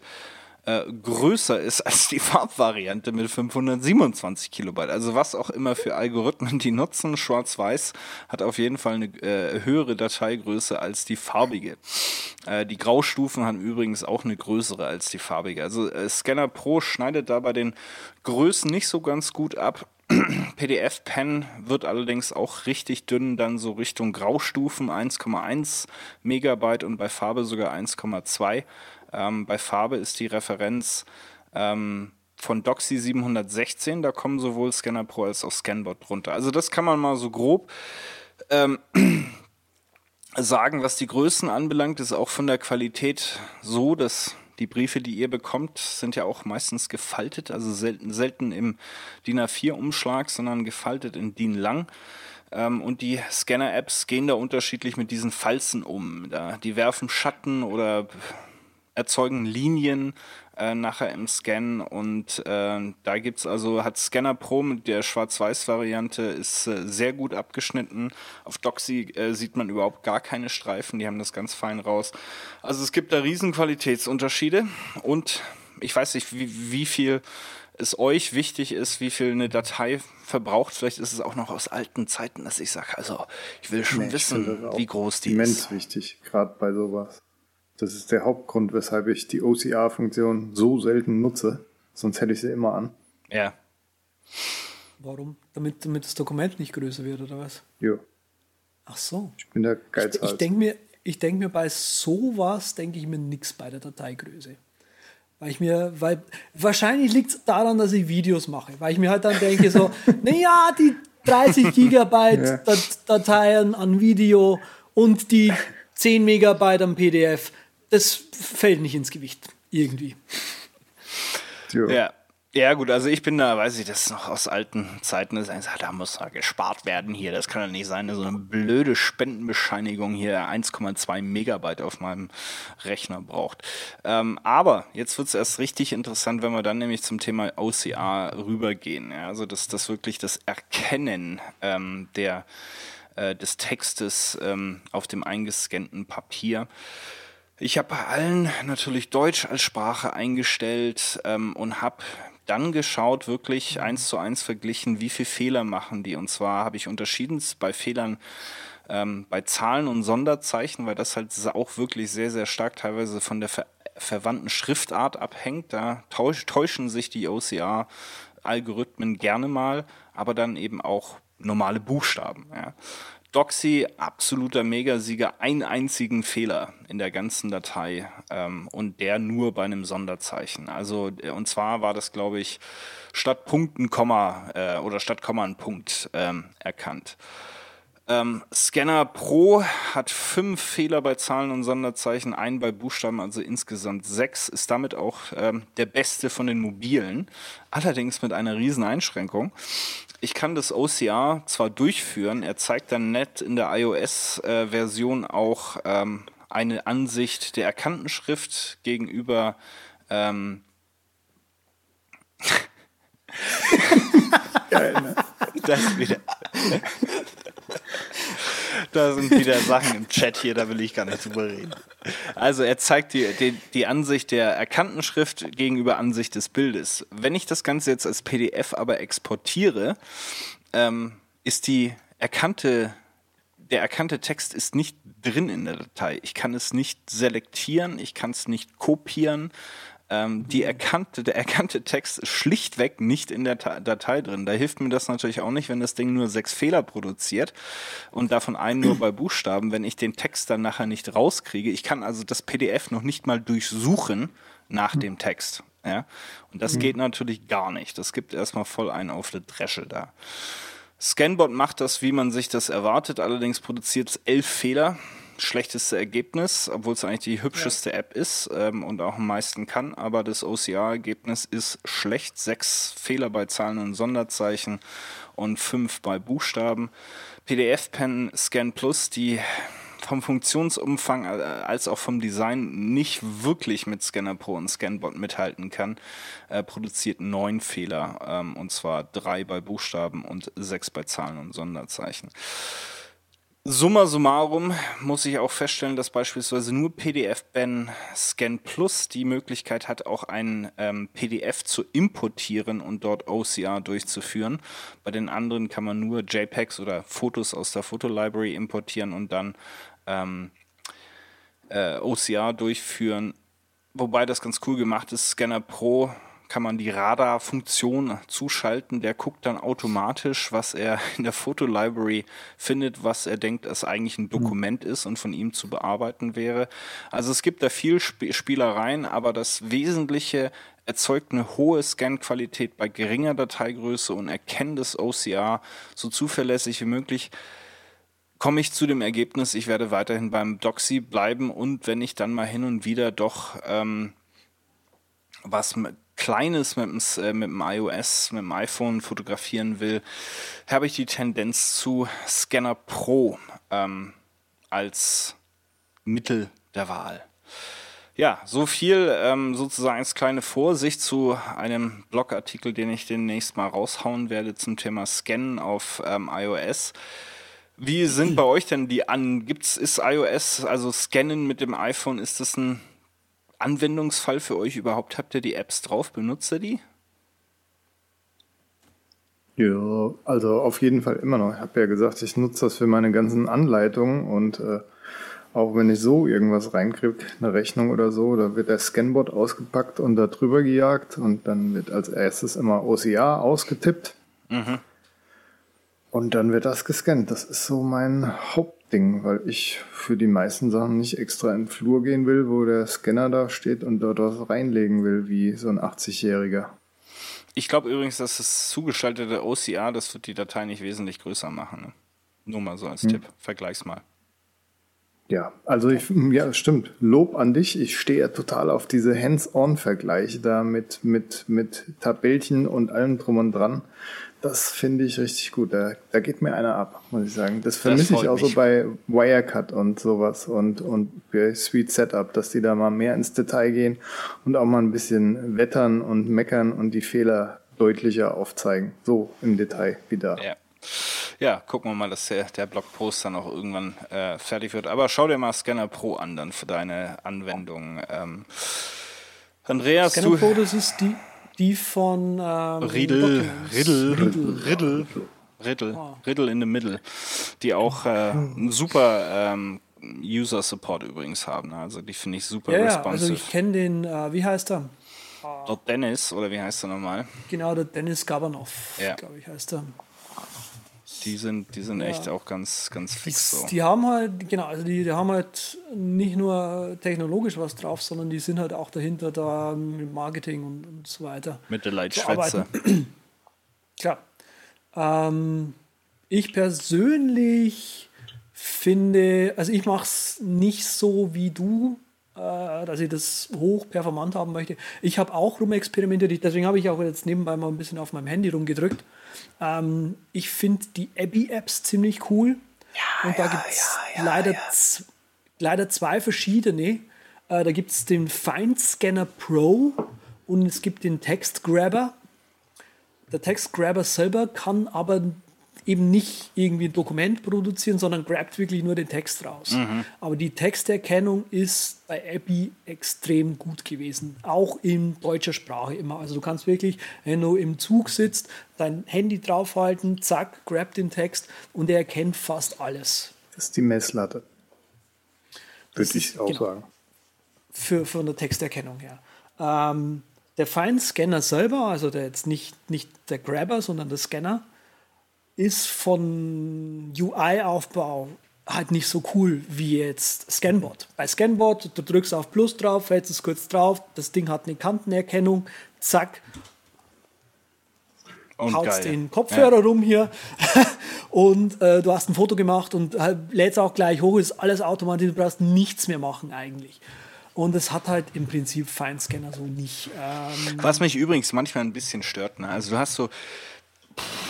äh, größer ist als die Farbvariante mit 527 Kilobyte. Also was auch immer für Algorithmen die nutzen, Schwarz-Weiß hat auf jeden Fall eine äh, höhere Dateigröße als die farbige. Äh, die Graustufen haben übrigens auch eine größere als die farbige. Also äh, Scanner Pro schneidet da bei den Größen nicht so ganz gut ab. PDF-Pen wird allerdings auch richtig dünn, dann so Richtung Graustufen 1,1 Megabyte und bei Farbe sogar 1,2. Ähm, bei Farbe ist die Referenz ähm, von Doxy 716. Da kommen sowohl Scanner Pro als auch Scanbot drunter. Also das kann man mal so grob ähm, sagen, was die Größen anbelangt, ist auch von der Qualität so, dass die Briefe, die ihr bekommt, sind ja auch meistens gefaltet, also selten, selten im DIN A4-Umschlag, sondern gefaltet in DIN lang. Ähm, und die Scanner-Apps gehen da unterschiedlich mit diesen Falzen um. Die werfen Schatten oder erzeugen Linien äh, nachher im Scan und äh, da gibt es also, hat Scanner Pro mit der Schwarz-Weiß-Variante ist äh, sehr gut abgeschnitten. Auf Doxy äh, sieht man überhaupt gar keine Streifen, die haben das ganz fein raus. Also es gibt da riesen Qualitätsunterschiede und ich weiß nicht, wie, wie viel es euch wichtig ist, wie viel eine Datei verbraucht. Vielleicht ist es auch noch aus alten Zeiten, dass ich sage, also ich will schon nee, wissen, wie groß die immens ist. Immens wichtig, gerade bei sowas. Das ist der Hauptgrund, weshalb ich die OCR-Funktion so selten nutze. Sonst hätte ich sie immer an. Ja. Warum? Damit, damit das Dokument nicht größer wird, oder was? Ja. Ach so. Ich bin der Geizhals. Ich, ich denke mir, denk mir bei sowas, denke ich mir nichts bei der Dateigröße. Weil ich mir, weil wahrscheinlich liegt es daran, dass ich Videos mache, weil ich mir halt dann denke, so, naja, die 30 Gigabyte ja. Dateien an Video und die 10 Megabyte am PDF, das fällt nicht ins Gewicht. Irgendwie. Ja. Ja, gut, also ich bin da, weiß ich, das ist noch aus alten Zeiten, ist einfach, da muss da gespart werden hier. Das kann ja nicht sein, so eine blöde Spendenbescheinigung hier 1,2 Megabyte auf meinem Rechner braucht. Ähm, aber jetzt wird es erst richtig interessant, wenn wir dann nämlich zum Thema OCR rübergehen. Ja, also das, das wirklich das Erkennen ähm, der, äh, des Textes ähm, auf dem eingescannten Papier. Ich habe bei allen natürlich Deutsch als Sprache eingestellt ähm, und habe dann geschaut, wirklich eins zu eins verglichen, wie viele Fehler machen die. Und zwar habe ich unterschieden bei Fehlern ähm, bei Zahlen und Sonderzeichen, weil das halt auch wirklich sehr, sehr stark teilweise von der ver verwandten Schriftart abhängt. Da täuschen sich die OCR-Algorithmen gerne mal, aber dann eben auch normale Buchstaben. Ja. Doxy, absoluter Megasieger, einen einzigen Fehler in der ganzen Datei ähm, und der nur bei einem Sonderzeichen. Also, äh, und zwar war das, glaube ich, statt Punkten Komma äh, oder statt Komma ein Punkt ähm, erkannt. Ähm, Scanner Pro hat fünf Fehler bei Zahlen und Sonderzeichen, einen bei Buchstaben, also insgesamt sechs, ist damit auch ähm, der beste von den mobilen, allerdings mit einer riesen Einschränkung ich kann das OCR zwar durchführen, er zeigt dann nett in der iOS-Version auch ähm, eine Ansicht der erkannten Schrift gegenüber ähm, Geil, ne? Das wieder. da sind wieder Sachen im Chat hier, da will ich gar nicht drüber reden. Also er zeigt die, die, die Ansicht der erkannten Schrift gegenüber Ansicht des Bildes. Wenn ich das Ganze jetzt als PDF aber exportiere, ähm, ist die erkannte, der erkannte Text ist nicht drin in der Datei. Ich kann es nicht selektieren, ich kann es nicht kopieren. Ähm, die erkannte, der erkannte Text ist schlichtweg nicht in der Datei drin. Da hilft mir das natürlich auch nicht, wenn das Ding nur sechs Fehler produziert und davon einen nur bei Buchstaben, wenn ich den Text dann nachher nicht rauskriege. Ich kann also das PDF noch nicht mal durchsuchen nach dem Text. Ja? Und das mhm. geht natürlich gar nicht. Das gibt erstmal voll einen auf der Dresche da. Scanbot macht das, wie man sich das erwartet, allerdings produziert es elf Fehler schlechteste Ergebnis, obwohl es eigentlich die hübscheste ja. App ist ähm, und auch am meisten kann. Aber das OCR-Ergebnis ist schlecht. Sechs Fehler bei Zahlen und Sonderzeichen und fünf bei Buchstaben. PDF-Pen Scan Plus, die vom Funktionsumfang äh, als auch vom Design nicht wirklich mit Scanner Pro und Scanbot mithalten kann, äh, produziert neun Fehler. Ähm, und zwar drei bei Buchstaben und sechs bei Zahlen und Sonderzeichen. Summa summarum muss ich auch feststellen, dass beispielsweise nur PDF-Ben Scan Plus die Möglichkeit hat, auch ein ähm, PDF zu importieren und dort OCR durchzuführen. Bei den anderen kann man nur JPEGs oder Fotos aus der Fotolibrary importieren und dann ähm, äh, OCR durchführen. Wobei das ganz cool gemacht ist. Scanner Pro kann man die Radar-Funktion zuschalten. Der guckt dann automatisch, was er in der Fotolibrary findet, was er denkt, es eigentlich ein Dokument ist und von ihm zu bearbeiten wäre. Also es gibt da viel Sp Spielereien, aber das Wesentliche erzeugt eine hohe Scan-Qualität bei geringer Dateigröße und erkennt das OCR so zuverlässig wie möglich komme ich zu dem Ergebnis, ich werde weiterhin beim Doxy bleiben und wenn ich dann mal hin und wieder doch ähm, was Kleines mit dem, äh, mit dem iOS, mit dem iPhone fotografieren will, habe ich die Tendenz zu Scanner Pro ähm, als Mittel der Wahl. Ja, so viel ähm, sozusagen als kleine Vorsicht zu einem Blogartikel, den ich demnächst mal raushauen werde zum Thema Scannen auf ähm, iOS. Wie sind bei euch denn die an? Gibt's ist iOS also Scannen mit dem iPhone? Ist das ein Anwendungsfall für euch überhaupt? Habt ihr die Apps drauf? Benutzt ihr die? Ja, also auf jeden Fall immer noch. Ich habe ja gesagt, ich nutze das für meine ganzen Anleitungen und äh, auch wenn ich so irgendwas reinkriege, eine Rechnung oder so, da wird der Scanbot ausgepackt und da drüber gejagt und dann wird als erstes immer OCR ausgetippt. Mhm. Und dann wird das gescannt. Das ist so mein Hauptding, weil ich für die meisten Sachen nicht extra in den Flur gehen will, wo der Scanner da steht und dort was reinlegen will, wie so ein 80-Jähriger. Ich glaube übrigens, dass das zugeschaltete OCR, das wird die Datei nicht wesentlich größer machen. Ne? Nur mal so als hm. Tipp. Vergleich's mal. Ja, also ich, ja, stimmt. Lob an dich. Ich stehe ja total auf diese Hands-on-Vergleiche da mit, mit, mit Tabellchen und allem drum und dran. Das finde ich richtig gut. Da, da geht mir einer ab, muss ich sagen. Das vermisse ich auch mich. so bei Wirecut und sowas und, und bei Sweet Setup, dass die da mal mehr ins Detail gehen und auch mal ein bisschen wettern und meckern und die Fehler deutlicher aufzeigen. So im Detail wie da. Ja. Ja, gucken wir mal, dass der, der Blogpost dann auch irgendwann äh, fertig wird. Aber schau dir mal Scanner Pro an dann für deine Anwendung. Ähm, Andreas, Scanner du Pro, das ist die, die von ähm, Riddle, Riddle, Riddle, Riddle, Riddle, oh. Riddle in the Middle, die auch äh, super ähm, User Support übrigens haben. Also die finde ich super ja, responsive. Ja, also ich kenne den, äh, wie heißt er? Dort Dennis, oder wie heißt er nochmal? Genau, der Dennis Gabanov, ja. glaube ich, heißt er. Die sind, die sind ja. echt auch ganz, ganz fix so. Die haben halt, genau, also die, die haben halt nicht nur technologisch was drauf, sondern die sind halt auch dahinter da mit Marketing und, und so weiter. Mit der Leitschwätze. Klar. Ähm, ich persönlich finde, also ich mache es nicht so wie du, dass ich das hoch performant haben möchte. Ich habe auch rumexperimentiert, deswegen habe ich auch jetzt nebenbei mal ein bisschen auf meinem Handy rumgedrückt. Ähm, ich finde die Abby-Apps ziemlich cool. Ja, und da ja, gibt es ja, leider, leider zwei verschiedene. Äh, da gibt es den Find Scanner Pro und es gibt den Text Grabber. Der Text Grabber selber kann aber eben nicht irgendwie ein Dokument produzieren, sondern grabt wirklich nur den Text raus. Mhm. Aber die Texterkennung ist bei Abby extrem gut gewesen, auch in deutscher Sprache immer. Also du kannst wirklich, wenn du im Zug sitzt, dein Handy draufhalten, zack, grab den Text und er erkennt fast alles. Das ist die Messlatte. Würde ich auch genau. sagen. Für, von der Texterkennung her. Ähm, der Fine-Scanner selber, also der jetzt nicht, nicht der Grabber, sondern der Scanner, ist von UI-Aufbau halt nicht so cool wie jetzt Scanbot. Bei Scanbot, du drückst auf Plus drauf, hältst es kurz drauf, das Ding hat eine Kantenerkennung, zack, und haust den Kopfhörer ja. rum hier und äh, du hast ein Foto gemacht und halt, lädst auch gleich hoch, ist alles automatisch, du brauchst nichts mehr machen eigentlich. Und es hat halt im Prinzip Feinscanner so nicht. Ähm Was mich übrigens manchmal ein bisschen stört, ne? also du hast so,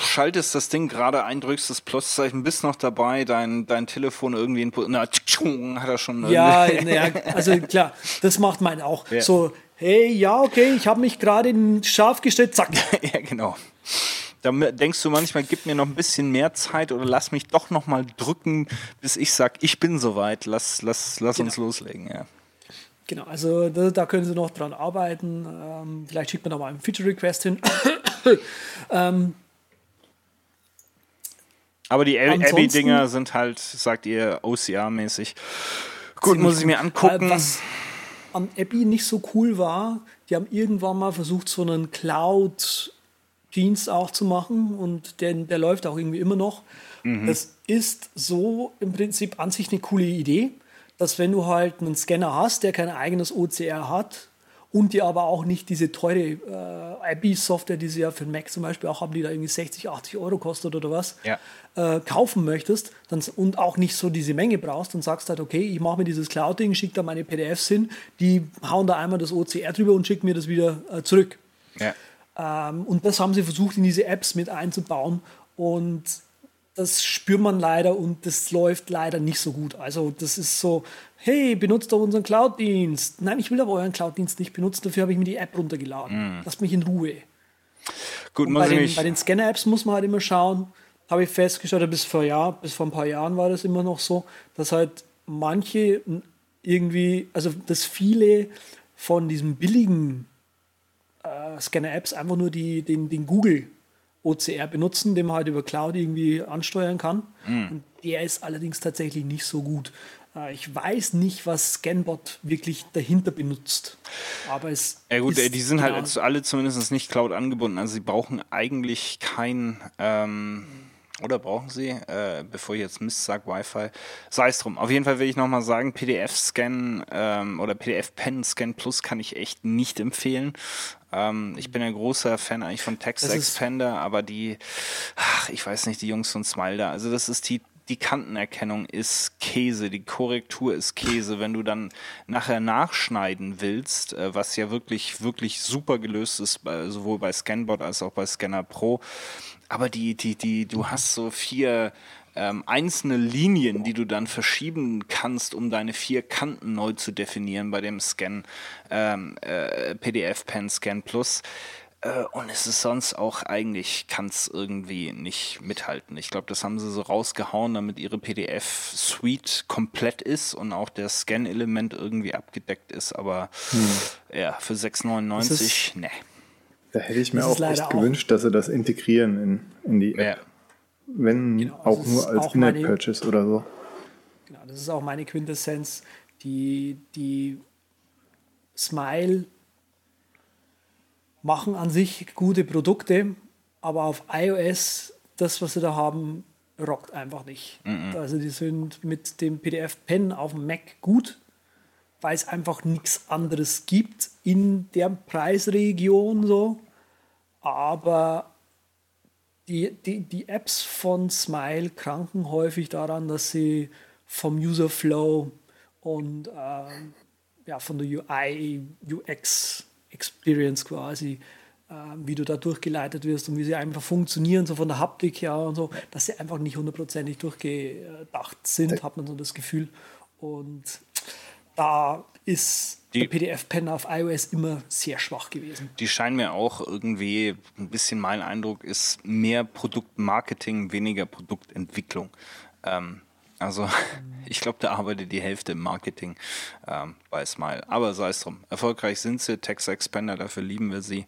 schaltest das Ding gerade ein, drückst das Pluszeichen, bist noch dabei, dein, dein Telefon irgendwie in, na, hat er schon. Ja, ja, also klar, das macht mein auch. Ja. So, hey, ja, okay, ich habe mich gerade scharf gestellt, zack. ja, genau. Da denkst du manchmal, gib mir noch ein bisschen mehr Zeit oder lass mich doch noch mal drücken, bis ich sag, ich bin soweit, lass, lass, lass genau. uns loslegen, ja. Genau, also da, da, können Sie noch dran arbeiten. Ähm, vielleicht schickt man da mal einen Feature-Request hin. ähm, Aber die Abby-Dinger sind halt, sagt ihr, OCR-mäßig. Gut, muss ich mir angucken. Was an Abby nicht so cool war, die haben irgendwann mal versucht, so einen Cloud- Dienst auch zu machen und der, der läuft auch irgendwie immer noch. Mhm. Das ist so im Prinzip an sich eine coole Idee, dass wenn du halt einen Scanner hast, der kein eigenes OCR hat und dir aber auch nicht diese teure äh, IB-Software, die sie ja für den Mac zum Beispiel auch haben, die da irgendwie 60, 80 Euro kostet oder was, ja. äh, kaufen möchtest dann, und auch nicht so diese Menge brauchst und sagst halt, okay, ich mache mir dieses Cloud-Ding, schicke da meine PDFs hin, die hauen da einmal das OCR drüber und schicken mir das wieder äh, zurück. Ja. Ähm, und das haben sie versucht in diese Apps mit einzubauen und das spürt man leider und das läuft leider nicht so gut. Also das ist so, hey, benutzt doch unseren Cloud-Dienst. Nein, ich will aber euren Cloud-Dienst nicht benutzen, dafür habe ich mir die App runtergeladen. Mm. Lasst mich in Ruhe. Gut, bei, den, bei den Scanner-Apps muss man halt immer schauen, habe ich festgestellt, bis vor, Jahr, bis vor ein paar Jahren war das immer noch so, dass halt manche irgendwie, also dass viele von diesem billigen äh, Scanner-Apps einfach nur die, den, den Google OCR benutzen, den man halt über Cloud irgendwie ansteuern kann. Mhm. Und der ist allerdings tatsächlich nicht so gut. Äh, ich weiß nicht, was Scanbot wirklich dahinter benutzt. Aber es. Ja, gut, die sind halt genau alle zumindest nicht Cloud angebunden. Also, sie brauchen eigentlich kein. Ähm oder brauchen Sie, äh, bevor ich jetzt Mist sage, Wi-Fi? Sei es drum. Auf jeden Fall will ich nochmal sagen, PDF-Scan ähm, oder PDF-Pen-Scan Plus kann ich echt nicht empfehlen. Ähm, ich bin ein großer Fan eigentlich von Text Expander, aber die, ach, ich weiß nicht, die Jungs von Smile da, also das ist die die Kantenerkennung ist Käse, die Korrektur ist Käse. Wenn du dann nachher nachschneiden willst, äh, was ja wirklich, wirklich super gelöst ist, sowohl bei Scanbot als auch bei Scanner Pro, aber die, die, die, du hast so vier ähm, einzelne Linien, die du dann verschieben kannst, um deine vier Kanten neu zu definieren bei dem Scan ähm, äh, PDF Pen Scan Plus. Äh, und es ist sonst auch eigentlich, kann es irgendwie nicht mithalten. Ich glaube, das haben sie so rausgehauen, damit ihre PDF-Suite komplett ist und auch der Scan-Element irgendwie abgedeckt ist. Aber hm. ja, für 6,99, ne. Da hätte ich mir auch echt gewünscht, dass sie das integrieren in, in die App. Ja. Wenn genau, auch nur als In-App-Purchase oder so. Genau, das ist auch meine Quintessenz. Die, die Smile machen an sich gute Produkte, aber auf iOS, das, was sie da haben, rockt einfach nicht. Mhm. Also die sind mit dem PDF-Pen auf dem Mac gut, weil es einfach nichts anderes gibt in der Preisregion so. Aber die, die, die Apps von Smile kranken häufig daran, dass sie vom User Flow und äh, ja, von der UI, UX Experience quasi, äh, wie du da durchgeleitet wirst und wie sie einfach funktionieren, so von der Haptik her und so, dass sie einfach nicht hundertprozentig durchgedacht sind, hat man so das Gefühl. Und da ist die, der PDF-Pen auf iOS immer sehr schwach gewesen. Die scheinen mir auch irgendwie, ein bisschen mein Eindruck ist, mehr Produktmarketing, weniger Produktentwicklung. Ähm, also ich glaube, da arbeitet die Hälfte im Marketing ähm, bei Smile. Aber sei es drum. Erfolgreich sind sie, Text Expander, dafür lieben wir sie.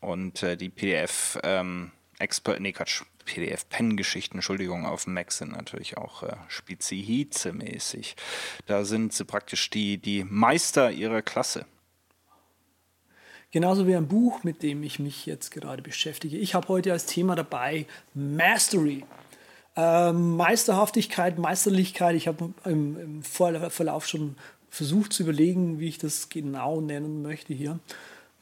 Und äh, die PDF ähm, Expert, nee Quatsch, PDF-Pen-Geschichten, Entschuldigung, auf dem Mac sind natürlich auch äh, Spizihize-mäßig. Da sind sie praktisch die, die Meister ihrer Klasse. Genauso wie ein Buch, mit dem ich mich jetzt gerade beschäftige. Ich habe heute als Thema dabei Mastery. Ähm, Meisterhaftigkeit, Meisterlichkeit. Ich habe im, im Verlauf schon versucht zu überlegen, wie ich das genau nennen möchte hier.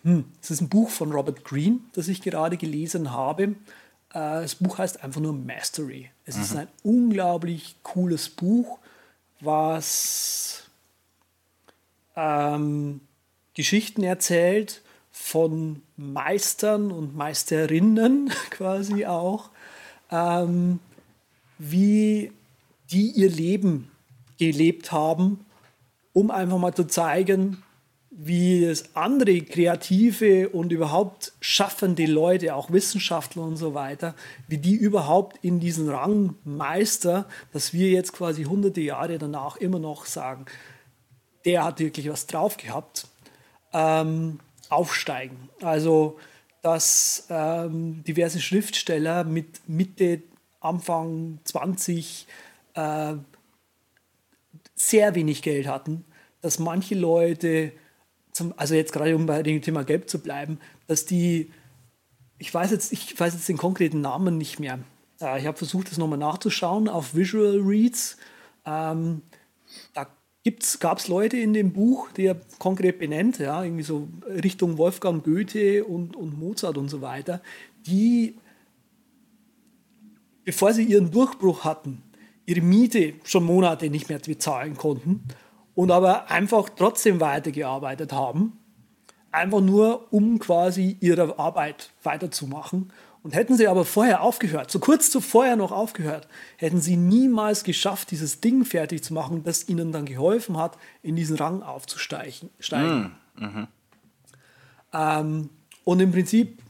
Hm, es ist ein Buch von Robert Greene, das ich gerade gelesen habe. Äh, das Buch heißt einfach nur Mastery. Es mhm. ist ein unglaublich cooles Buch, was ähm, Geschichten erzählt von Meistern und Meisterinnen quasi auch, ähm, wie die ihr Leben gelebt haben, um einfach mal zu zeigen, wie es andere kreative und überhaupt schaffende Leute, auch Wissenschaftler und so weiter, wie die überhaupt in diesen Rang Meister, dass wir jetzt quasi hunderte Jahre danach immer noch sagen, der hat wirklich was drauf gehabt, ähm, aufsteigen. Also, dass ähm, diverse Schriftsteller mit Mitte, Anfang 20 äh, sehr wenig Geld hatten, dass manche Leute, zum, also jetzt gerade um bei dem Thema Gelb zu bleiben, dass die, ich weiß jetzt, ich weiß jetzt den konkreten Namen nicht mehr. Äh, ich habe versucht, das nochmal nachzuschauen auf Visual Reads. Ähm, da gab es Leute in dem Buch, die er konkret benennt, ja, irgendwie so Richtung Wolfgang Goethe und, und Mozart und so weiter, die, bevor sie ihren Durchbruch hatten, ihre Miete schon Monate nicht mehr bezahlen konnten und aber einfach trotzdem weitergearbeitet haben, einfach nur um quasi ihre Arbeit weiterzumachen und hätten sie aber vorher aufgehört, so kurz zuvor noch aufgehört, hätten sie niemals geschafft, dieses Ding fertig zu machen, das ihnen dann geholfen hat, in diesen Rang aufzusteigen. Mm, mhm. ähm, und im Prinzip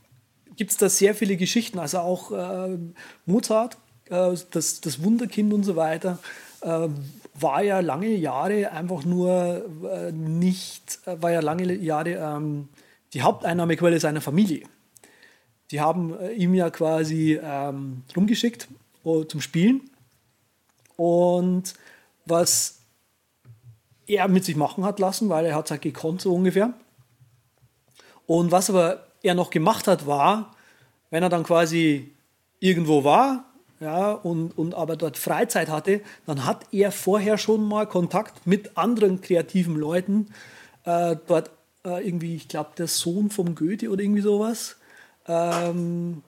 gibt es da sehr viele Geschichten, also auch äh, Mozart, äh, das, das Wunderkind und so weiter, äh, war ja lange Jahre einfach nur äh, nicht, äh, war ja lange Jahre ähm, die Haupteinnahmequelle seiner Familie. Die haben äh, ihm ja quasi ähm, rumgeschickt uh, zum Spielen. Und was er mit sich machen hat lassen, weil er hat es halt gekonnt so ungefähr. Und was aber er noch gemacht hat, war, wenn er dann quasi irgendwo war, ja, und, und aber dort Freizeit hatte, dann hat er vorher schon mal Kontakt mit anderen kreativen Leuten, äh, dort äh, irgendwie, ich glaube, der Sohn vom Goethe oder irgendwie sowas, ähm,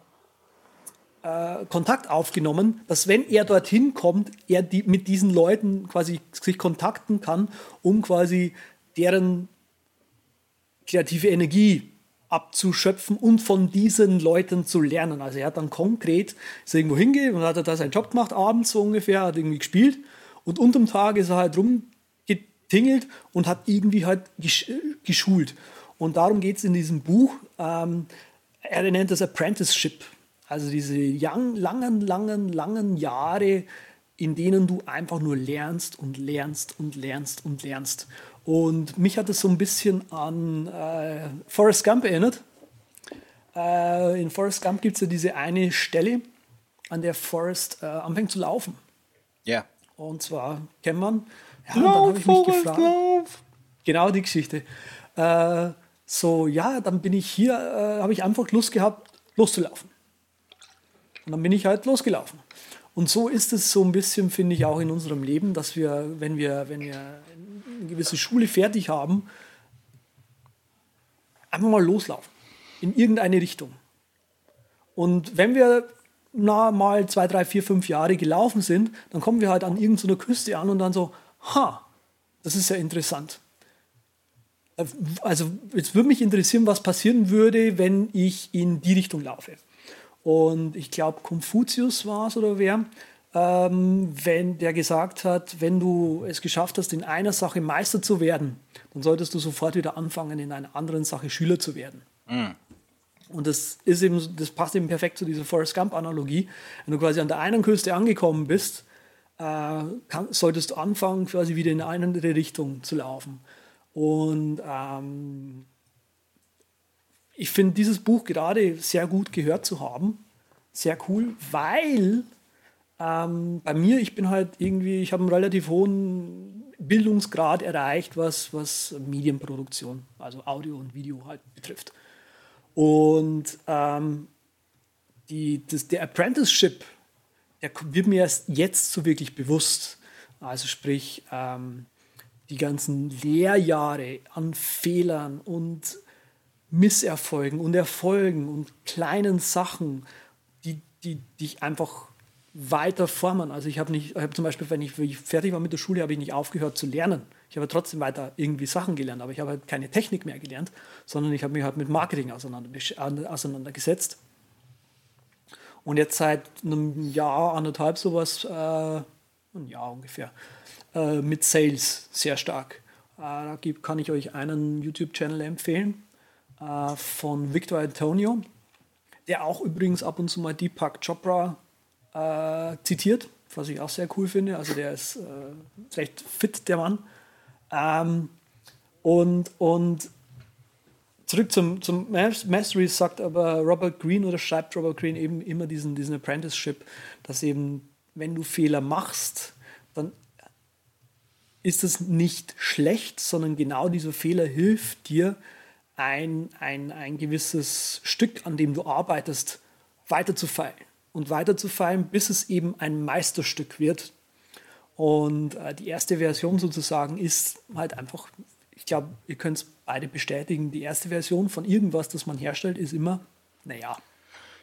äh, Kontakt aufgenommen, dass wenn er dorthin kommt, er die, mit diesen Leuten quasi sich kontakten kann, um quasi deren kreative Energie abzuschöpfen und von diesen Leuten zu lernen. Also er hat dann konkret ist irgendwo hingegangen und hat da seinen Job gemacht, abends so ungefähr, hat irgendwie gespielt und unterm Tag ist er halt rumgetingelt und hat irgendwie halt geschult. Und darum geht es in diesem Buch. Ähm, er nennt das Apprenticeship. Also diese young, langen, langen, langen Jahre, in denen du einfach nur lernst und lernst und lernst und lernst. Und mich hat es so ein bisschen an äh, Forrest Gump erinnert. Äh, in Forrest Gump gibt es ja diese eine Stelle, an der Forrest äh, anfängt zu laufen. Ja. Und zwar kennt man. Ja, lauf, dann habe ich mich gefragt. Lauf. Genau die Geschichte. Äh, so, ja, dann bin ich hier, äh, habe ich einfach Lust gehabt, loszulaufen. Und dann bin ich halt losgelaufen. Und so ist es so ein bisschen, finde ich, auch in unserem Leben, dass wir, wenn wir, wenn wir eine gewisse Schule fertig haben, einfach mal loslaufen. In irgendeine Richtung. Und wenn wir na, mal zwei, drei, vier, fünf Jahre gelaufen sind, dann kommen wir halt an irgendeiner Küste an und dann so, ha, das ist ja interessant. Also jetzt würde mich interessieren, was passieren würde, wenn ich in die Richtung laufe. Und ich glaube, Konfuzius war es oder wer, ähm, wenn der gesagt hat, wenn du es geschafft hast, in einer Sache Meister zu werden, dann solltest du sofort wieder anfangen, in einer anderen Sache Schüler zu werden. Mhm. Und das ist eben, das passt eben perfekt zu dieser Forrest Gump-Analogie. Wenn du quasi an der einen Küste angekommen bist, äh, kann, solltest du anfangen, quasi wieder in eine andere Richtung zu laufen. Und ähm, ich finde dieses Buch gerade sehr gut gehört zu haben. Sehr cool, weil ähm, bei mir, ich bin halt irgendwie, ich habe einen relativ hohen Bildungsgrad erreicht, was, was Medienproduktion, also Audio und Video halt betrifft. Und ähm, die, das, der Apprenticeship, der wird mir erst jetzt so wirklich bewusst. Also sprich, ähm, die ganzen Lehrjahre an Fehlern und Misserfolgen und Erfolgen und kleinen Sachen, die, die dich einfach weiter formen. Also ich habe nicht, ich habe zum Beispiel, wenn ich, wenn ich, fertig war mit der Schule, habe ich nicht aufgehört zu lernen. Ich habe trotzdem weiter irgendwie Sachen gelernt, aber ich habe halt keine Technik mehr gelernt, sondern ich habe mich halt mit Marketing auseinandergesetzt. Und jetzt seit einem Jahr, anderthalb sowas, äh, ein Jahr ungefähr, äh, mit Sales sehr stark. Äh, da kann ich euch einen YouTube-Channel empfehlen äh, von Victor Antonio, der auch übrigens ab und zu mal Deepak Chopra äh, zitiert, was ich auch sehr cool finde. Also der ist äh, recht fit, der Mann. Ähm, und, und zurück zum, zum Mastery sagt aber Robert Green oder schreibt Robert Green eben immer diesen, diesen Apprenticeship, dass eben, wenn du Fehler machst, dann ist es nicht schlecht, sondern genau dieser Fehler hilft dir, ein, ein, ein gewisses Stück, an dem du arbeitest, weiterzufeilen und weiterzufeilen, bis es eben ein Meisterstück wird. Und äh, die erste Version sozusagen ist halt einfach, ich glaube, ihr könnt es beide bestätigen, die erste Version von irgendwas, das man herstellt, ist immer, naja.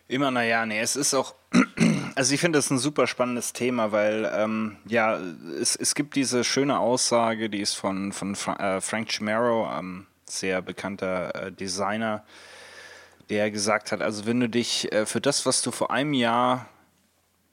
Immer, naja, nee, es ist auch, also ich finde das ein super spannendes Thema, weil ähm, ja, es, es gibt diese schöne Aussage, die ist von, von Fra äh, Frank Chimero, ähm, sehr bekannter äh, Designer, der gesagt hat, also wenn du dich äh, für das, was du vor einem Jahr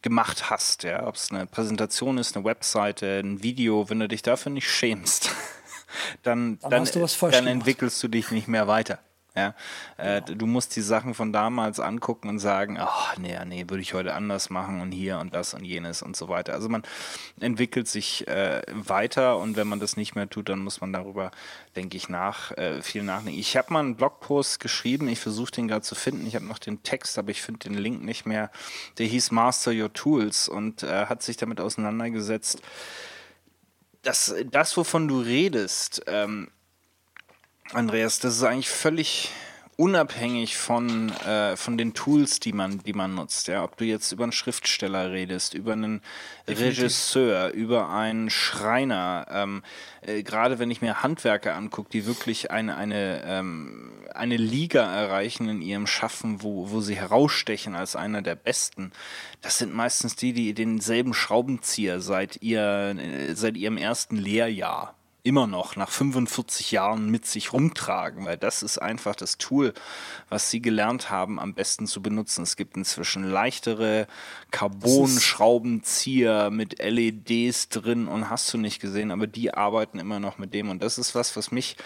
gemacht hast, ja, ob es eine Präsentation ist, eine Webseite, ein Video, wenn du dich dafür nicht schämst, dann, dann, dann, dann entwickelst du dich nicht mehr weiter. Ja, äh, genau. du musst die Sachen von damals angucken und sagen, ach nee, nee, würde ich heute anders machen und hier und das und jenes und so weiter. Also man entwickelt sich äh, weiter und wenn man das nicht mehr tut, dann muss man darüber, denke ich, nach äh, viel nachdenken. Ich habe mal einen Blogpost geschrieben, ich versuche den gerade zu finden. Ich habe noch den Text, aber ich finde den Link nicht mehr. Der hieß Master Your Tools und äh, hat sich damit auseinandergesetzt. dass das, wovon du redest, ähm, Andreas, das ist eigentlich völlig unabhängig von, äh, von den Tools, die man, die man nutzt. Ja? Ob du jetzt über einen Schriftsteller redest, über einen Definitiv. Regisseur, über einen Schreiner, ähm, äh, gerade wenn ich mir Handwerker angucke, die wirklich eine, eine, ähm, eine Liga erreichen in ihrem Schaffen, wo, wo sie herausstechen als einer der Besten, das sind meistens die, die denselben Schraubenzieher seit, ihr, äh, seit ihrem ersten Lehrjahr immer noch nach 45 Jahren mit sich rumtragen, weil das ist einfach das Tool, was sie gelernt haben, am besten zu benutzen. Es gibt inzwischen leichtere Carbon-Schraubenzieher mit LEDs drin und hast du nicht gesehen, aber die arbeiten immer noch mit dem und das ist was, was mich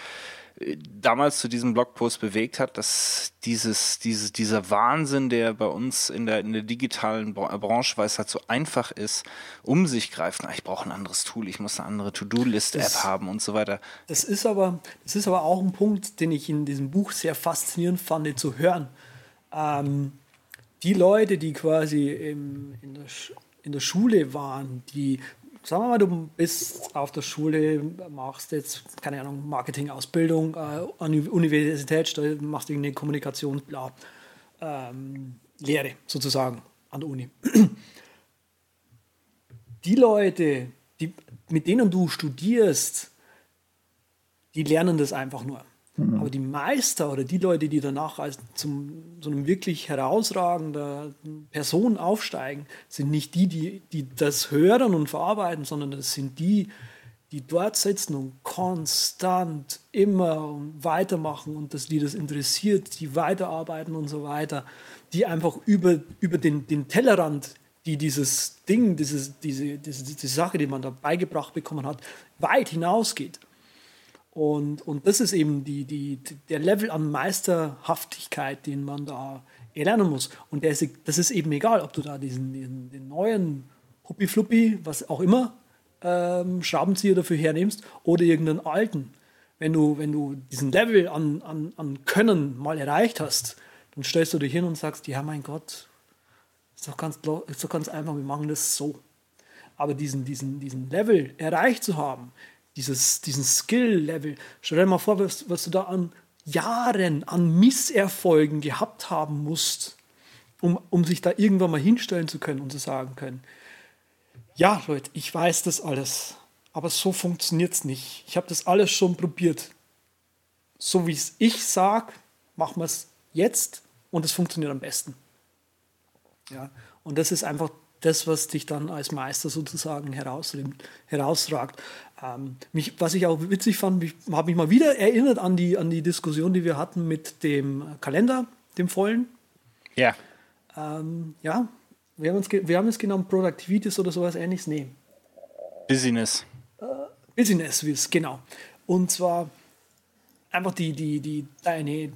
damals zu diesem Blogpost bewegt hat, dass dieses, dieses, dieser Wahnsinn, der bei uns in der, in der digitalen Branche, weil es halt so einfach ist, um sich greift, na, ich brauche ein anderes Tool, ich muss eine andere To-Do-List-App haben und so weiter. Das ist, aber, das ist aber auch ein Punkt, den ich in diesem Buch sehr faszinierend fand zu hören. Ähm, die Leute, die quasi im, in, der, in der Schule waren, die sagen wir mal, du bist auf der Schule, machst jetzt, keine Ahnung, Marketingausbildung äh, an Universität, machst irgendeine Kommunikation, bla, ähm, Lehre sozusagen an der Uni. Die Leute, die, mit denen du studierst, die lernen das einfach nur. Mhm. Aber die Meister oder die Leute, die danach als zum, so einem wirklich herausragenden Person aufsteigen, sind nicht die, die, die das hören und verarbeiten, sondern das sind die, die dort sitzen und konstant immer weitermachen und dass die das interessiert, die weiterarbeiten und so weiter, die einfach über, über den, den Tellerrand, die dieses Ding, dieses, diese, diese, diese Sache, die man da beigebracht bekommen hat, weit hinausgeht. Und, und das ist eben die, die, der Level an Meisterhaftigkeit, den man da erlernen muss. Und ist, das ist eben egal, ob du da diesen, diesen den neuen Huppi-Fluppi, was auch immer, ähm, Schraubenzieher dafür hernimmst oder irgendeinen alten. Wenn du, wenn du diesen Level an, an, an Können mal erreicht hast, dann stellst du dich hin und sagst, ja mein Gott, ist doch ganz, ist doch ganz einfach, wir machen das so. Aber diesen, diesen, diesen Level erreicht zu haben, dieses, diesen Skill-Level. Stell dir mal vor, was, was du da an Jahren an Misserfolgen gehabt haben musst, um, um sich da irgendwann mal hinstellen zu können und zu sagen können, ja Leute, ich weiß das alles, aber so funktioniert es nicht. Ich habe das alles schon probiert. So wie es ich sage, machen wir es jetzt und es funktioniert am besten. Ja, und das ist einfach das, was dich dann als Meister sozusagen herausragt. Ähm, mich, was ich auch witzig fand, ich habe mich mal wieder erinnert an die, an die Diskussion, die wir hatten mit dem Kalender, dem vollen. Ja. Ähm, ja, wir haben, uns wir haben es genommen, Productivities oder sowas ähnliches. Nee. Business. Äh, Business, genau. Und zwar einfach die, die, die, deine,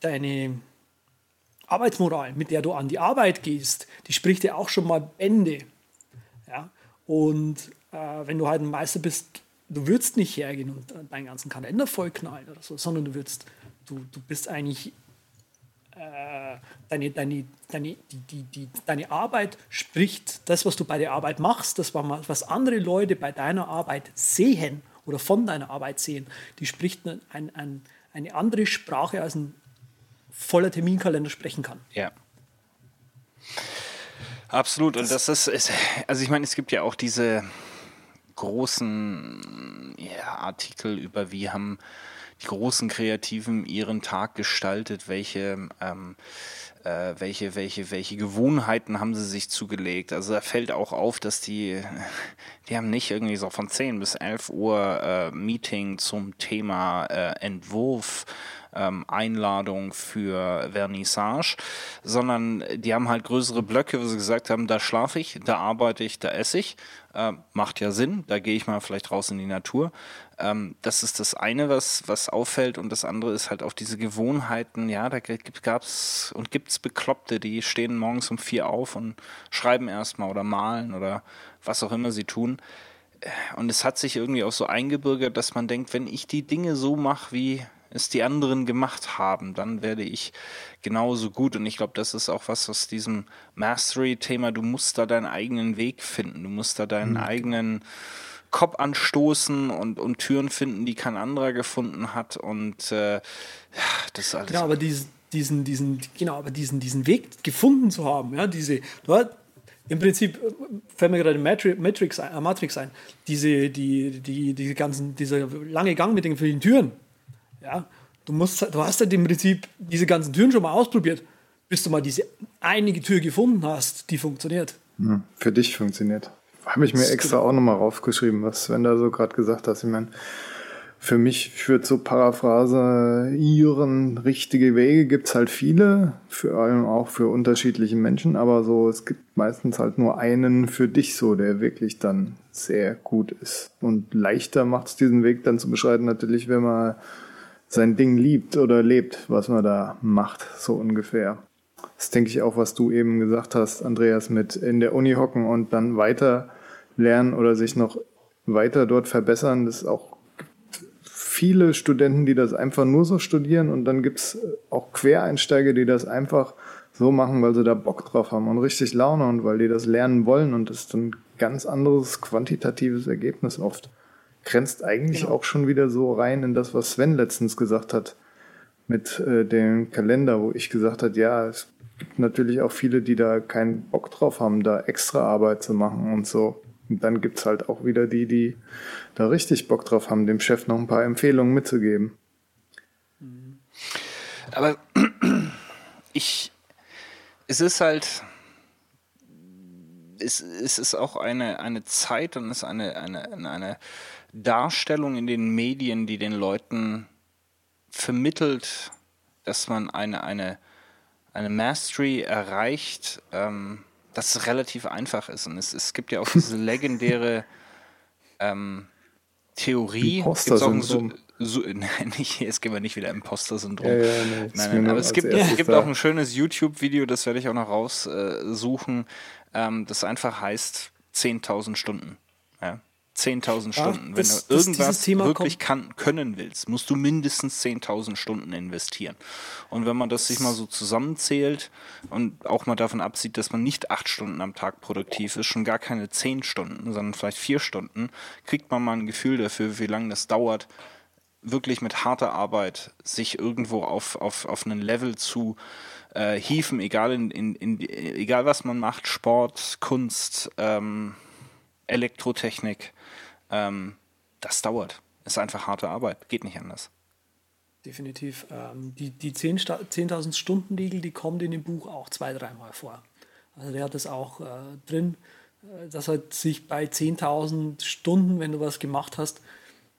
deine Arbeitsmoral, mit der du an die Arbeit gehst, die spricht ja auch schon mal Bände. Ja? Und äh, wenn du halt ein Meister bist, du würdest nicht hergehen und deinen ganzen Kalender vollknallen oder so, sondern du würdest, du, du bist eigentlich äh, deine, deine, deine, die, die, die, deine Arbeit spricht das, was du bei der Arbeit machst, das, was andere Leute bei deiner Arbeit sehen oder von deiner Arbeit sehen, die spricht ein, ein, eine andere Sprache als ein voller Terminkalender sprechen kann. Ja. Absolut. Und das ist, ist also ich meine, es gibt ja auch diese großen ja, Artikel über, wie haben die großen Kreativen ihren Tag gestaltet, welche, ähm, äh, welche, welche, welche Gewohnheiten haben sie sich zugelegt. Also da fällt auch auf, dass die, die haben nicht irgendwie so von 10 bis 11 Uhr äh, Meeting zum Thema äh, Entwurf ähm, Einladung für Vernissage, sondern die haben halt größere Blöcke, wo sie gesagt haben, da schlafe ich, da arbeite ich, da esse ich. Äh, macht ja Sinn, da gehe ich mal vielleicht raus in die Natur. Ähm, das ist das eine, was, was auffällt und das andere ist halt auch diese Gewohnheiten. Ja, da gab es und gibt es Bekloppte, die stehen morgens um vier auf und schreiben erstmal oder malen oder was auch immer sie tun. Und es hat sich irgendwie auch so eingebürgert, dass man denkt, wenn ich die Dinge so mache, wie es die anderen gemacht haben, dann werde ich genauso gut. Und ich glaube, das ist auch was aus diesem Mastery-Thema. Du musst da deinen eigenen Weg finden. Du musst da deinen mhm. eigenen Kopf anstoßen und, und Türen finden, die kein anderer gefunden hat. Und äh, ja, das ist alles. Genau, aber diesen, diesen, diesen, genau, aber diesen, diesen Weg gefunden zu haben, ja, diese, du hast, im Prinzip äh, fällt mir gerade Matrix, äh, Matrix ein, diese, die, die, diese ganzen, dieser lange Gang mit den vielen Türen, ja, du, musst, du hast halt im Prinzip diese ganzen Türen schon mal ausprobiert, bis du mal diese einige Tür gefunden hast, die funktioniert. Hm, für dich funktioniert. Habe ich mir extra auch nochmal raufgeschrieben, was Sven da so gerade gesagt hat. Ich meine, für mich führt so Paraphrase ihren richtige Wege gibt's halt viele, für allem auch für unterschiedliche Menschen, aber so es gibt meistens halt nur einen für dich so, der wirklich dann sehr gut ist. Und leichter macht es diesen Weg dann zu beschreiten natürlich, wenn man sein Ding liebt oder lebt, was man da macht, so ungefähr. Das denke ich auch, was du eben gesagt hast, Andreas, mit in der Uni hocken und dann weiter lernen oder sich noch weiter dort verbessern. Das ist auch viele Studenten, die das einfach nur so studieren und dann gibt's auch Quereinsteiger, die das einfach so machen, weil sie da Bock drauf haben und richtig Laune und weil die das lernen wollen und das ist ein ganz anderes quantitatives Ergebnis oft grenzt eigentlich genau. auch schon wieder so rein in das, was Sven letztens gesagt hat mit äh, dem Kalender, wo ich gesagt hat, ja, es gibt natürlich auch viele, die da keinen Bock drauf haben, da extra Arbeit zu machen und so. Und dann gibt's halt auch wieder die, die da richtig Bock drauf haben, dem Chef noch ein paar Empfehlungen mitzugeben. Aber ich, es ist halt, es, es ist auch eine, eine Zeit und es ist eine, eine, eine, Darstellung in den Medien, die den Leuten vermittelt, dass man eine, eine, eine Mastery erreicht, ähm, dass es relativ einfach ist. Und es, es gibt ja auch diese legendäre ähm, Theorie. Imposter-Syndrom. So, nein, nicht, jetzt gehen wir nicht wieder Imposter-Syndrom. Ja, ja, nee, nein, nein, aber es gibt, es gibt auch ein schönes YouTube-Video, das werde ich auch noch raussuchen, äh, ähm, das einfach heißt 10.000 Stunden. Ja? 10.000 Stunden. Wenn du irgendwas wirklich kann, können willst, musst du mindestens 10.000 Stunden investieren. Und wenn man das sich mal so zusammenzählt und auch mal davon absieht, dass man nicht acht Stunden am Tag produktiv ist, schon gar keine zehn Stunden, sondern vielleicht vier Stunden, kriegt man mal ein Gefühl dafür, wie lange das dauert, wirklich mit harter Arbeit sich irgendwo auf, auf, auf einen Level zu äh, hieven, egal, in, in, in, egal was man macht, Sport, Kunst, ähm, Elektrotechnik, ähm, das dauert. Ist einfach harte Arbeit, geht nicht anders. Definitiv. Ähm, die die 10.000 10 Stunden Regel, die kommt in dem Buch auch zwei, dreimal vor. Also der hat das auch äh, drin, äh, dass halt sich bei 10.000 Stunden, wenn du was gemacht hast,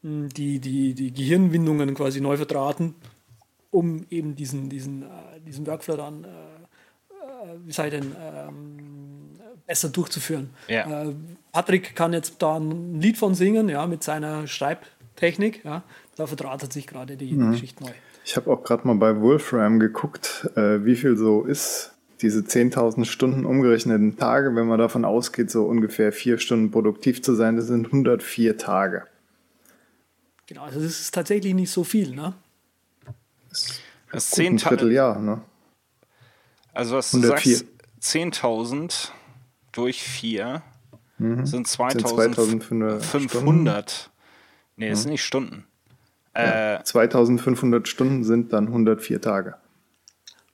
die, die, die Gehirnwindungen quasi neu verdrahten, um eben diesen, diesen, äh, diesen Workflow dann, äh, äh, wie sei denn, ähm, besser durchzuführen. Ja. Äh, Patrick kann jetzt da ein Lied von singen, ja, mit seiner Schreibtechnik, ja, da verdrahtet sich gerade die mhm. Geschichte neu. Ich habe auch gerade mal bei Wolfram geguckt, äh, wie viel so ist diese 10.000 Stunden umgerechneten Tage, wenn man davon ausgeht, so ungefähr vier Stunden produktiv zu sein, das sind 104 Tage. Genau, also das ist tatsächlich nicht so viel, ne? Das ist ein Vierteljahr, ne? Also was 104. du sagst, 10.000 durch 4 mhm. sind 2.500. Nee, das mhm. sind nicht Stunden. Ja, äh, 2500 Stunden sind dann 104 Tage.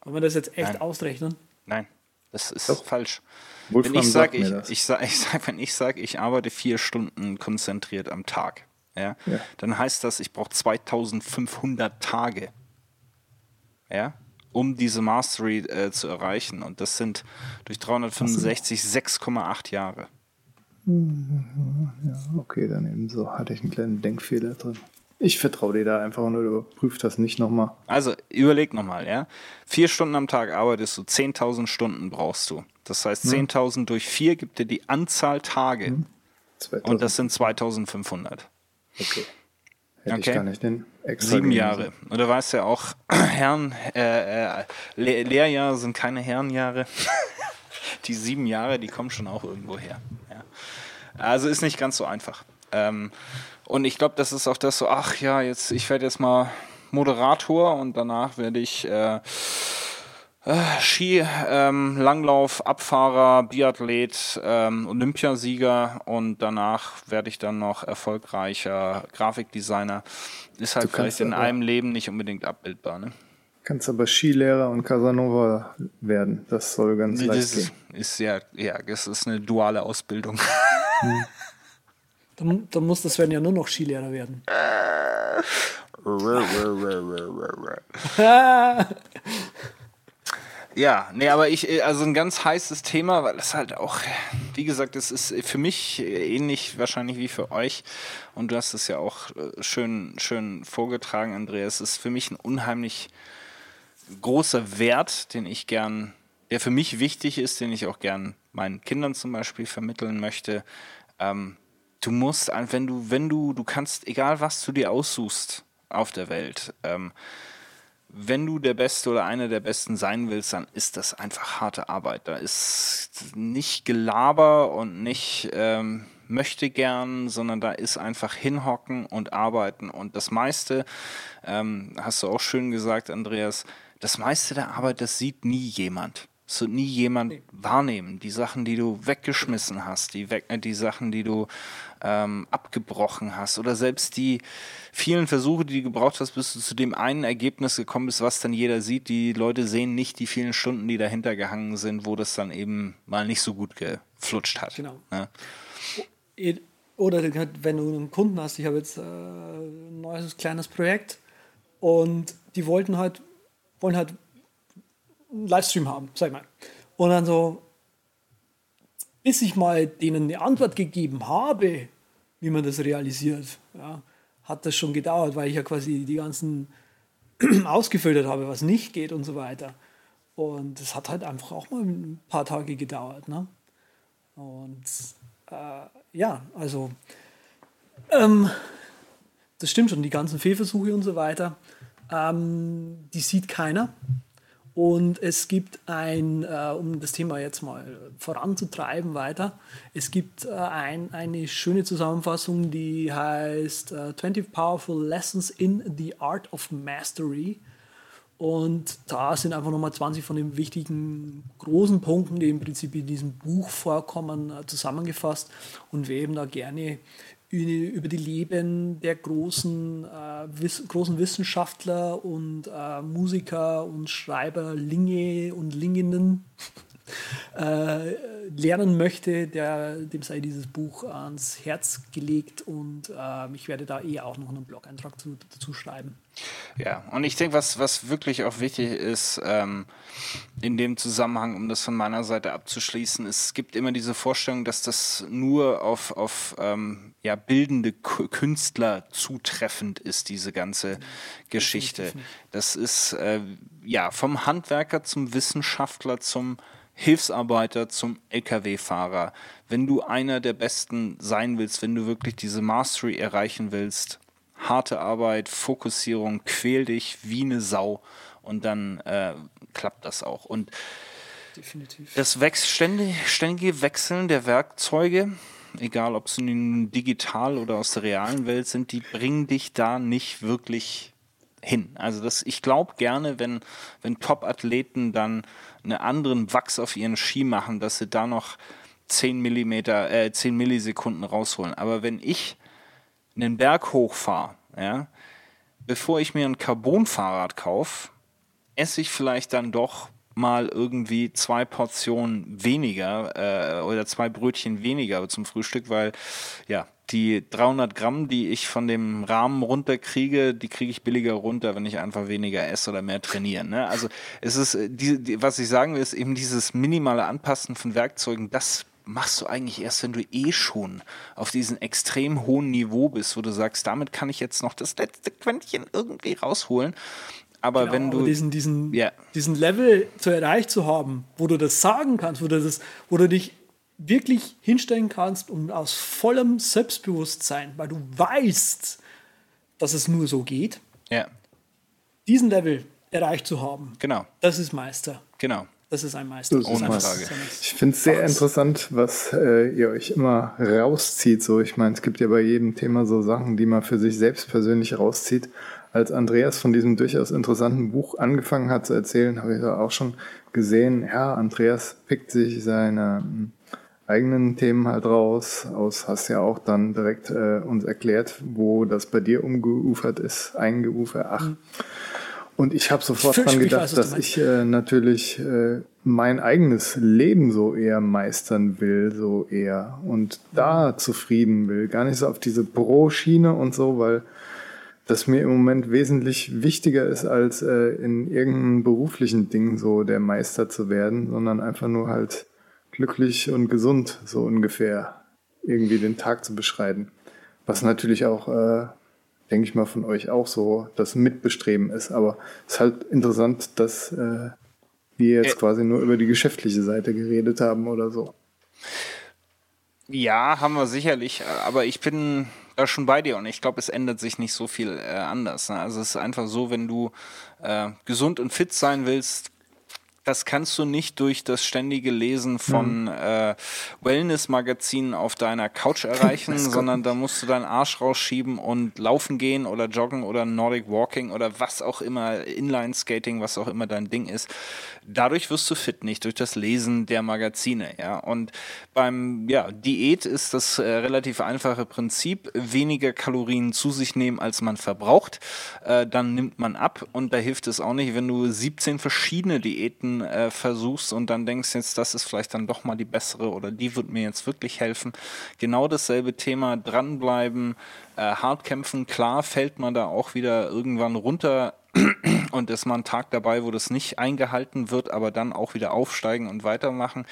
Wollen wir das jetzt echt Nein. ausrechnen? Nein, das ist Doch. falsch. Wolfram wenn ich sage, ich, ich, sag, ich sag, wenn ich sage, ich arbeite vier Stunden konzentriert am Tag, ja, ja. dann heißt das, ich brauche 2500 Tage, ja, um diese Mastery äh, zu erreichen. Und das sind durch 365 6,8 Jahre. Ja, okay, dann eben so hatte ich einen kleinen Denkfehler drin. Ich vertraue dir da einfach und überprüf das nicht nochmal. Also überleg nochmal, ja. Vier Stunden am Tag arbeitest du, 10.000 Stunden brauchst du. Das heißt, hm. 10.000 durch vier gibt dir die Anzahl Tage. Hm. Und das sind 2.500. Okay. Hätte okay. ich gar nicht den extra Sieben Jahre. Und du weißt ja auch, Herren, äh, äh, Le Lehrjahre sind keine Herrenjahre. die sieben Jahre, die kommen schon auch irgendwo her. Ja. Also ist nicht ganz so einfach. Ähm, und ich glaube, das ist auch das so, ach ja, jetzt, ich werde jetzt mal Moderator und danach werde ich äh, Ski, ähm, Langlauf, Abfahrer, Biathlet, ähm, Olympiasieger und danach werde ich dann noch erfolgreicher Grafikdesigner. Ist halt vielleicht in einem Leben nicht unbedingt abbildbar. Ne? Kannst aber Skilehrer und Casanova werden. Das soll ganz das leicht ist, gehen. Ist ja, ja, das ist eine duale Ausbildung. Hm. Dann, dann muss das Sven ja nur noch Skilehrer werden. Ja, nee, aber ich, also ein ganz heißes Thema, weil es halt auch, wie gesagt, es ist für mich ähnlich wahrscheinlich wie für euch. Und du hast es ja auch äh, schön, schön vorgetragen, Andreas. Es ist für mich ein unheimlich großer Wert, den ich gern, der für mich wichtig ist, den ich auch gern meinen Kindern zum Beispiel vermitteln möchte. Ähm, du musst, wenn du, wenn du, du kannst, egal was du dir aussuchst auf der Welt, ähm, wenn du der Beste oder einer der Besten sein willst, dann ist das einfach harte Arbeit. Da ist nicht Gelaber und nicht ähm, möchte gern, sondern da ist einfach hinhocken und arbeiten. Und das meiste, ähm, hast du auch schön gesagt, Andreas, das meiste der Arbeit, das sieht nie jemand. Das wird nie jemand nee. wahrnehmen. Die Sachen, die du weggeschmissen hast, die, weg, die Sachen, die du ähm, abgebrochen hast oder selbst die vielen Versuche, die du gebraucht hast, bis du zu dem einen Ergebnis gekommen bist, was dann jeder sieht. Die Leute sehen nicht die vielen Stunden, die dahinter gehangen sind, wo das dann eben mal nicht so gut geflutscht hat. Genau. Ne? Oder wenn du einen Kunden hast, ich habe jetzt äh, ein neues kleines Projekt und die wollten halt, wollen halt einen Livestream haben, sag ich mal. Und dann so, bis ich mal denen eine Antwort gegeben habe, wie man das realisiert, ja, hat das schon gedauert, weil ich ja quasi die ganzen ausgefiltert habe, was nicht geht und so weiter. Und das hat halt einfach auch mal ein paar Tage gedauert. Ne? Und äh, ja, also ähm, das stimmt schon, die ganzen Fehlversuche und so weiter, ähm, die sieht keiner. Und es gibt ein, äh, um das Thema jetzt mal voranzutreiben weiter, es gibt äh, ein, eine schöne Zusammenfassung, die heißt äh, 20 Powerful Lessons in the Art of Mastery. Und da sind einfach nochmal 20 von den wichtigen großen Punkten, die im Prinzip in diesem Buch vorkommen, äh, zusammengefasst. Und wer eben da gerne über die Leben der großen, äh, wiss, großen Wissenschaftler und äh, Musiker und Schreiber Linge und Linginnen äh, lernen möchte, der, dem sei dieses Buch ans Herz gelegt und äh, ich werde da eh auch noch einen Blog-Eintrag zu, dazu schreiben. Ja, und ich denke, was, was wirklich auch wichtig ist, ähm, in dem Zusammenhang, um das von meiner Seite abzuschließen, es gibt immer diese Vorstellung, dass das nur auf, auf ähm, ja, bildende Künstler zutreffend ist, diese ganze Geschichte. Das ist äh, ja vom Handwerker zum Wissenschaftler zum Hilfsarbeiter zum Lkw-Fahrer. Wenn du einer der Besten sein willst, wenn du wirklich diese Mastery erreichen willst, harte Arbeit, Fokussierung, quäl dich wie eine Sau und dann äh, klappt das auch. Und Definitiv. das Wechs ständig, ständige Wechseln der Werkzeuge, egal ob sie nun digital oder aus der realen Welt sind, die bringen dich da nicht wirklich hin. Also das, ich glaube gerne, wenn, wenn Top-Athleten dann einen anderen Wachs auf ihren Ski machen, dass sie da noch 10 Millimeter, äh, 10 Millisekunden rausholen. Aber wenn ich einen Berg hochfahre, ja, bevor ich mir ein Carbon-Fahrrad kaufe, esse ich vielleicht dann doch mal irgendwie zwei Portionen weniger äh, oder zwei Brötchen weniger zum Frühstück, weil ja, die 300 Gramm, die ich von dem Rahmen runterkriege, die kriege ich billiger runter, wenn ich einfach weniger esse oder mehr trainiere. Ne? Also es ist, äh, die, die, was ich sagen will, ist eben dieses minimale Anpassen von Werkzeugen, das machst du eigentlich erst, wenn du eh schon auf diesem extrem hohen Niveau bist, wo du sagst, damit kann ich jetzt noch das letzte Quäntchen irgendwie rausholen. Aber genau, wenn du diesen, diesen, yeah. diesen Level zu erreicht zu haben, wo du das sagen kannst, wo du, das, wo du dich wirklich hinstellen kannst und aus vollem Selbstbewusstsein, weil du weißt, dass es nur so geht, ja. diesen Level erreicht zu haben. Genau. Das ist Meister. Genau. Das ist ein Meister. Das Ohne Frage. Ich finde es sehr interessant, was äh, ihr euch immer rauszieht. So, ich meine, es gibt ja bei jedem Thema so Sachen, die man für sich selbst persönlich rauszieht. Als Andreas von diesem durchaus interessanten Buch angefangen hat zu erzählen, habe ich da auch schon gesehen, ja, Andreas pickt sich seine hm, eigenen Themen halt raus. Aus hast ja auch dann direkt äh, uns erklärt, wo das bei dir umgeufert ist, eingeufert. Ach. Mhm. Und ich habe sofort dran gedacht, weiß, dass ich äh, natürlich äh, mein eigenes Leben so eher meistern will, so eher und da zufrieden will. Gar nicht so auf diese Pro-Schiene und so, weil das mir im Moment wesentlich wichtiger ist, als äh, in irgendeinem beruflichen Ding so der Meister zu werden, sondern einfach nur halt glücklich und gesund, so ungefähr, irgendwie den Tag zu beschreiten. Was natürlich auch, äh, denke ich mal, von euch auch so das Mitbestreben ist. Aber es ist halt interessant, dass äh, wir jetzt äh, quasi nur über die geschäftliche Seite geredet haben oder so. Ja, haben wir sicherlich, aber ich bin da schon bei dir und ich glaube, es ändert sich nicht so viel äh, anders. Ne? Also es ist einfach so, wenn du äh, gesund und fit sein willst, das kannst du nicht durch das ständige Lesen von mhm. äh, Wellness-Magazinen auf deiner Couch erreichen, sondern da musst du deinen Arsch rausschieben und laufen gehen oder joggen oder Nordic Walking oder was auch immer, Inline-Skating, was auch immer dein Ding ist. Dadurch wirst du fit, nicht durch das Lesen der Magazine. Ja? Und beim ja, Diät ist das äh, relativ einfache Prinzip, weniger Kalorien zu sich nehmen, als man verbraucht. Äh, dann nimmt man ab und da hilft es auch nicht, wenn du 17 verschiedene Diäten äh, versuchst und dann denkst jetzt, das ist vielleicht dann doch mal die bessere oder die wird mir jetzt wirklich helfen. Genau dasselbe Thema, dranbleiben, äh, hart kämpfen. Klar fällt man da auch wieder irgendwann runter und ist mal ein Tag dabei, wo das nicht eingehalten wird, aber dann auch wieder aufsteigen und weitermachen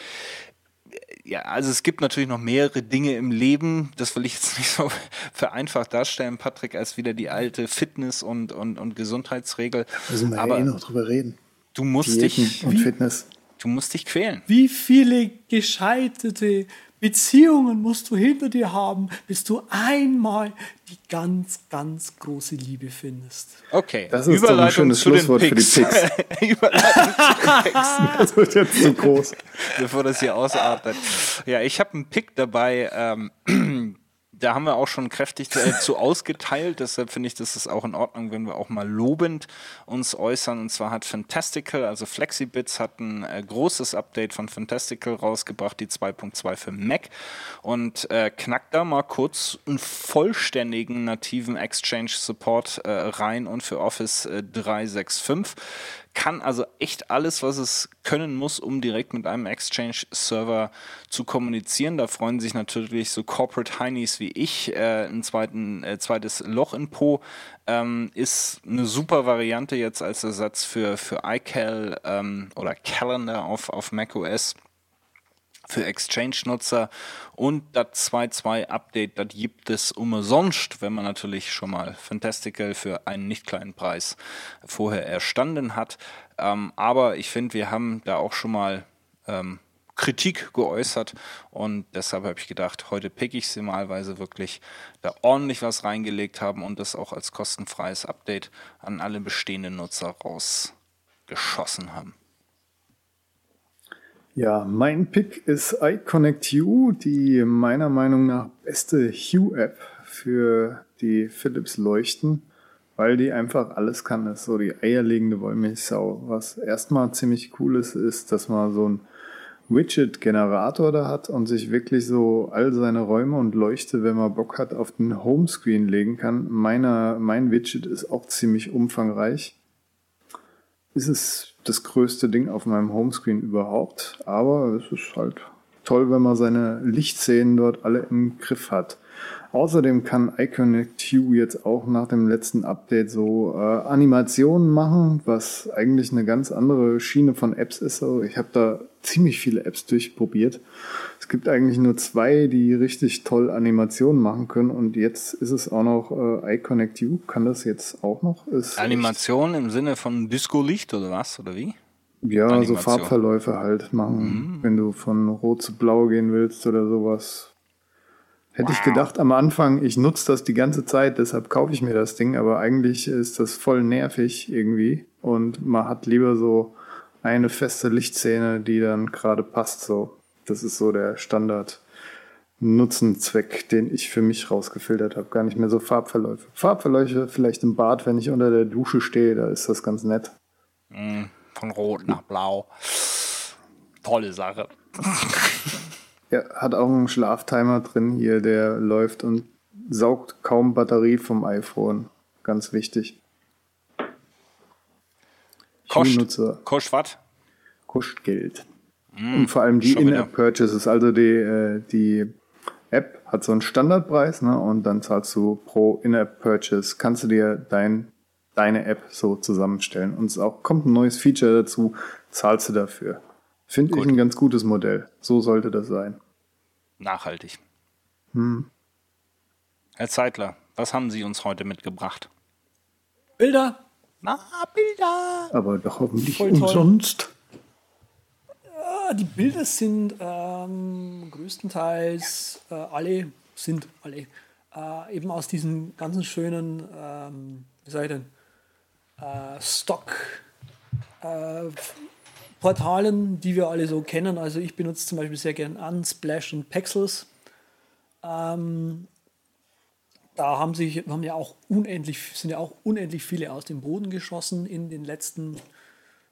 ja, also es gibt natürlich noch mehrere Dinge im Leben, das will ich jetzt nicht so vereinfacht darstellen, Patrick, als wieder die alte Fitness- und, und, und Gesundheitsregel. Da müssen wir Aber, ja eh noch drüber reden. Du musst Diäten dich und Fitness. Du musst dich quälen. Wie viele gescheiterte Beziehungen musst du hinter dir haben, bis du einmal die ganz, ganz große Liebe findest. Okay, das ist Überleitung doch ein schönes Schlusswort für die Picks. Überleitung zu Picks. Das wird jetzt zu groß. Bevor das hier ausartet. Ja, ich habe einen Pick dabei. Ähm, da haben wir auch schon kräftig äh, zu ausgeteilt. Deshalb finde ich, das ist auch in Ordnung, wenn wir auch mal lobend uns äußern. Und zwar hat Fantastical, also Flexibits, hat ein äh, großes Update von Fantastical rausgebracht, die 2.2 für Mac. Und äh, knackt da mal kurz einen vollständigen nativen Exchange Support äh, rein und für Office 365 kann also echt alles, was es können muss, um direkt mit einem Exchange-Server zu kommunizieren. Da freuen sich natürlich so Corporate Heinies wie ich. Äh, ein zweiten, äh, zweites Loch in Po ähm, ist eine super Variante jetzt als Ersatz für, für iCal ähm, oder Calendar auf, auf macOS für Exchange-Nutzer und das 2.2 Update, das gibt es umsonst, wenn man natürlich schon mal Fantastical für einen nicht kleinen Preis vorher erstanden hat. Ähm, aber ich finde, wir haben da auch schon mal ähm, Kritik geäußert und deshalb habe ich gedacht, heute pick ich sie malweise wirklich da ordentlich was reingelegt haben und das auch als kostenfreies Update an alle bestehenden Nutzer rausgeschossen haben. Ja, mein Pick ist iConnect U, die meiner Meinung nach beste Hue-App für die Philips Leuchten, weil die einfach alles kann. Das ist so die eierlegende Wollmilchsau. Was erstmal ziemlich cool ist, ist, dass man so ein Widget-Generator da hat und sich wirklich so all seine Räume und Leuchte, wenn man Bock hat, auf den Homescreen legen kann. Meiner, mein Widget ist auch ziemlich umfangreich. Ist es das größte Ding auf meinem Homescreen überhaupt. Aber es ist halt toll, wenn man seine Lichtszenen dort alle im Griff hat. Außerdem kann iConnect Hue jetzt auch nach dem letzten Update so äh, Animationen machen, was eigentlich eine ganz andere Schiene von Apps ist. Also ich habe da ziemlich viele Apps durchprobiert. Es gibt eigentlich nur zwei, die richtig toll Animationen machen können und jetzt ist es auch noch äh, iConnect U. Kann das jetzt auch noch? Ist Animation im Sinne von Disco-Licht oder was? Oder wie? Ja, Animation. so Farbverläufe halt machen, mhm. wenn du von rot zu blau gehen willst oder sowas. Hätte wow. ich gedacht am Anfang, ich nutze das die ganze Zeit, deshalb kaufe ich mir das Ding, aber eigentlich ist das voll nervig irgendwie und man hat lieber so eine feste Lichtszene, die dann gerade passt so. Das ist so der Standard Nutzenzweck, den ich für mich rausgefiltert habe. Gar nicht mehr so Farbverläufe. Farbverläufe vielleicht im Bad, wenn ich unter der Dusche stehe, da ist das ganz nett. Mm, von rot nach blau. Tolle Sache. Er hat auch einen Schlaftimer drin hier, der läuft und saugt kaum Batterie vom iPhone. Ganz wichtig. Kostet kost was? Kostet Geld. Mm, und vor allem die In-App-Purchases, also die, äh, die App hat so einen Standardpreis ne, und dann zahlst du pro In-App-Purchase, kannst du dir dein, deine App so zusammenstellen. Und es auch kommt ein neues Feature dazu, zahlst du dafür. Finde ich ein ganz gutes Modell. So sollte das sein. Nachhaltig. Hm. Herr Zeitler, was haben Sie uns heute mitgebracht? Bilder. Na, Bilder. Aber doch hoffentlich umsonst. Die Bilder sind ähm, größtenteils äh, alle, sind alle, äh, eben aus diesen ganzen schönen, ähm, wie sag ich denn, äh, Stock äh, die wir alle so kennen. Also ich benutze zum Beispiel sehr gern Unsplash und Pexels. Ähm, da haben sich haben ja auch unendlich sind ja auch unendlich viele aus dem Boden geschossen in den letzten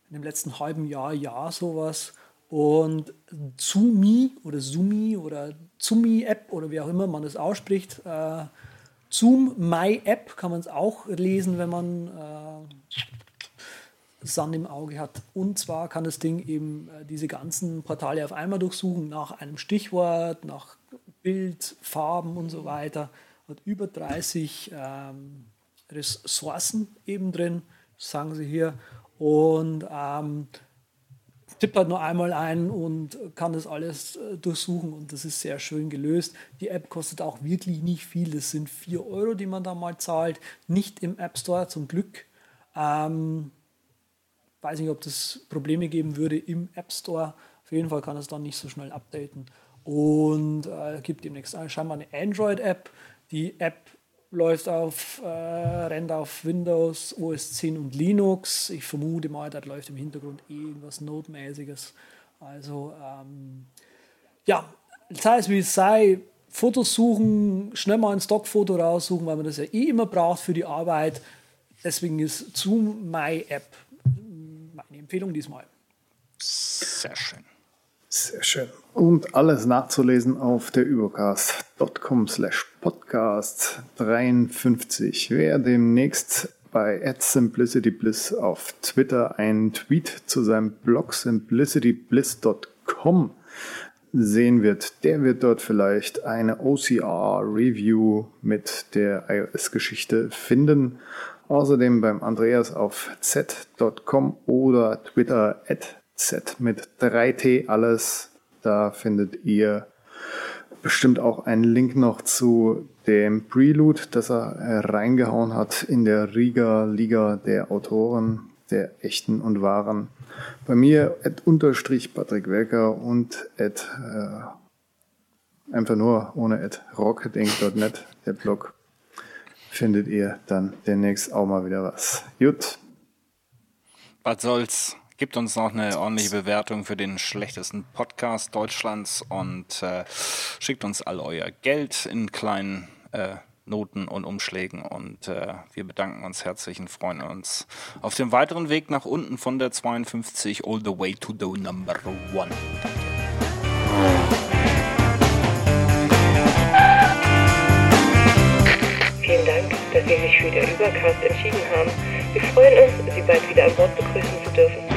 in dem letzten halben Jahr Jahr sowas und Zumi oder Zumi oder Zumi App oder wie auch immer man es ausspricht äh, Zoom My App kann man es auch lesen wenn man äh, Sand im Auge hat. Und zwar kann das Ding eben äh, diese ganzen Portale auf einmal durchsuchen nach einem Stichwort, nach Bild, Farben und so weiter. Hat über 30 ähm, Ressourcen eben drin, sagen sie hier. Und ähm, tippt halt nur einmal ein und kann das alles äh, durchsuchen und das ist sehr schön gelöst. Die App kostet auch wirklich nicht viel. Das sind 4 Euro, die man da mal zahlt. Nicht im App Store zum Glück. Ähm, weiß nicht, ob das Probleme geben würde im App Store. Auf jeden Fall kann es dann nicht so schnell updaten. Und äh, gibt demnächst scheinbar eine Android-App. Die App läuft auf, äh, rennt auf Windows, OS 10 und Linux. Ich vermute mal, da läuft im Hintergrund eh irgendwas Notmäßiges. Also, ähm, ja, sei es wie es sei, Fotos suchen, schnell mal ein Stockfoto raussuchen, weil man das ja eh immer braucht für die Arbeit. Deswegen ist Zoom My App meine Empfehlung diesmal. Sehr schön. Sehr schön. Und alles nachzulesen auf der übercast.com slash podcast 53. Wer demnächst bei @simplicitybliss auf Twitter einen Tweet zu seinem Blog simplicitybliss.com sehen wird, der wird dort vielleicht eine OCR-Review mit der iOS-Geschichte finden. Außerdem beim Andreas auf z.com oder Twitter at z mit 3t alles. Da findet ihr bestimmt auch einen Link noch zu dem Prelude, das er reingehauen hat in der Riga Liga der Autoren, der echten und wahren. Bei mir at unterstrich Patrick Welker und at äh, einfach nur ohne at rocketing.net, der Blog, findet ihr dann demnächst auch mal wieder was. Gut. Was soll's? Gibt uns noch eine ordentliche Bewertung für den schlechtesten Podcast Deutschlands und äh, schickt uns all euer Geld in kleinen äh, Noten und Umschlägen und äh, wir bedanken uns herzlich und freuen uns auf dem weiteren Weg nach unten von der 52 all the way to the number one. Vielen Dank, dass Sie sich für den Übercast entschieden haben. Wir freuen uns, Sie bald wieder an Bord begrüßen zu dürfen.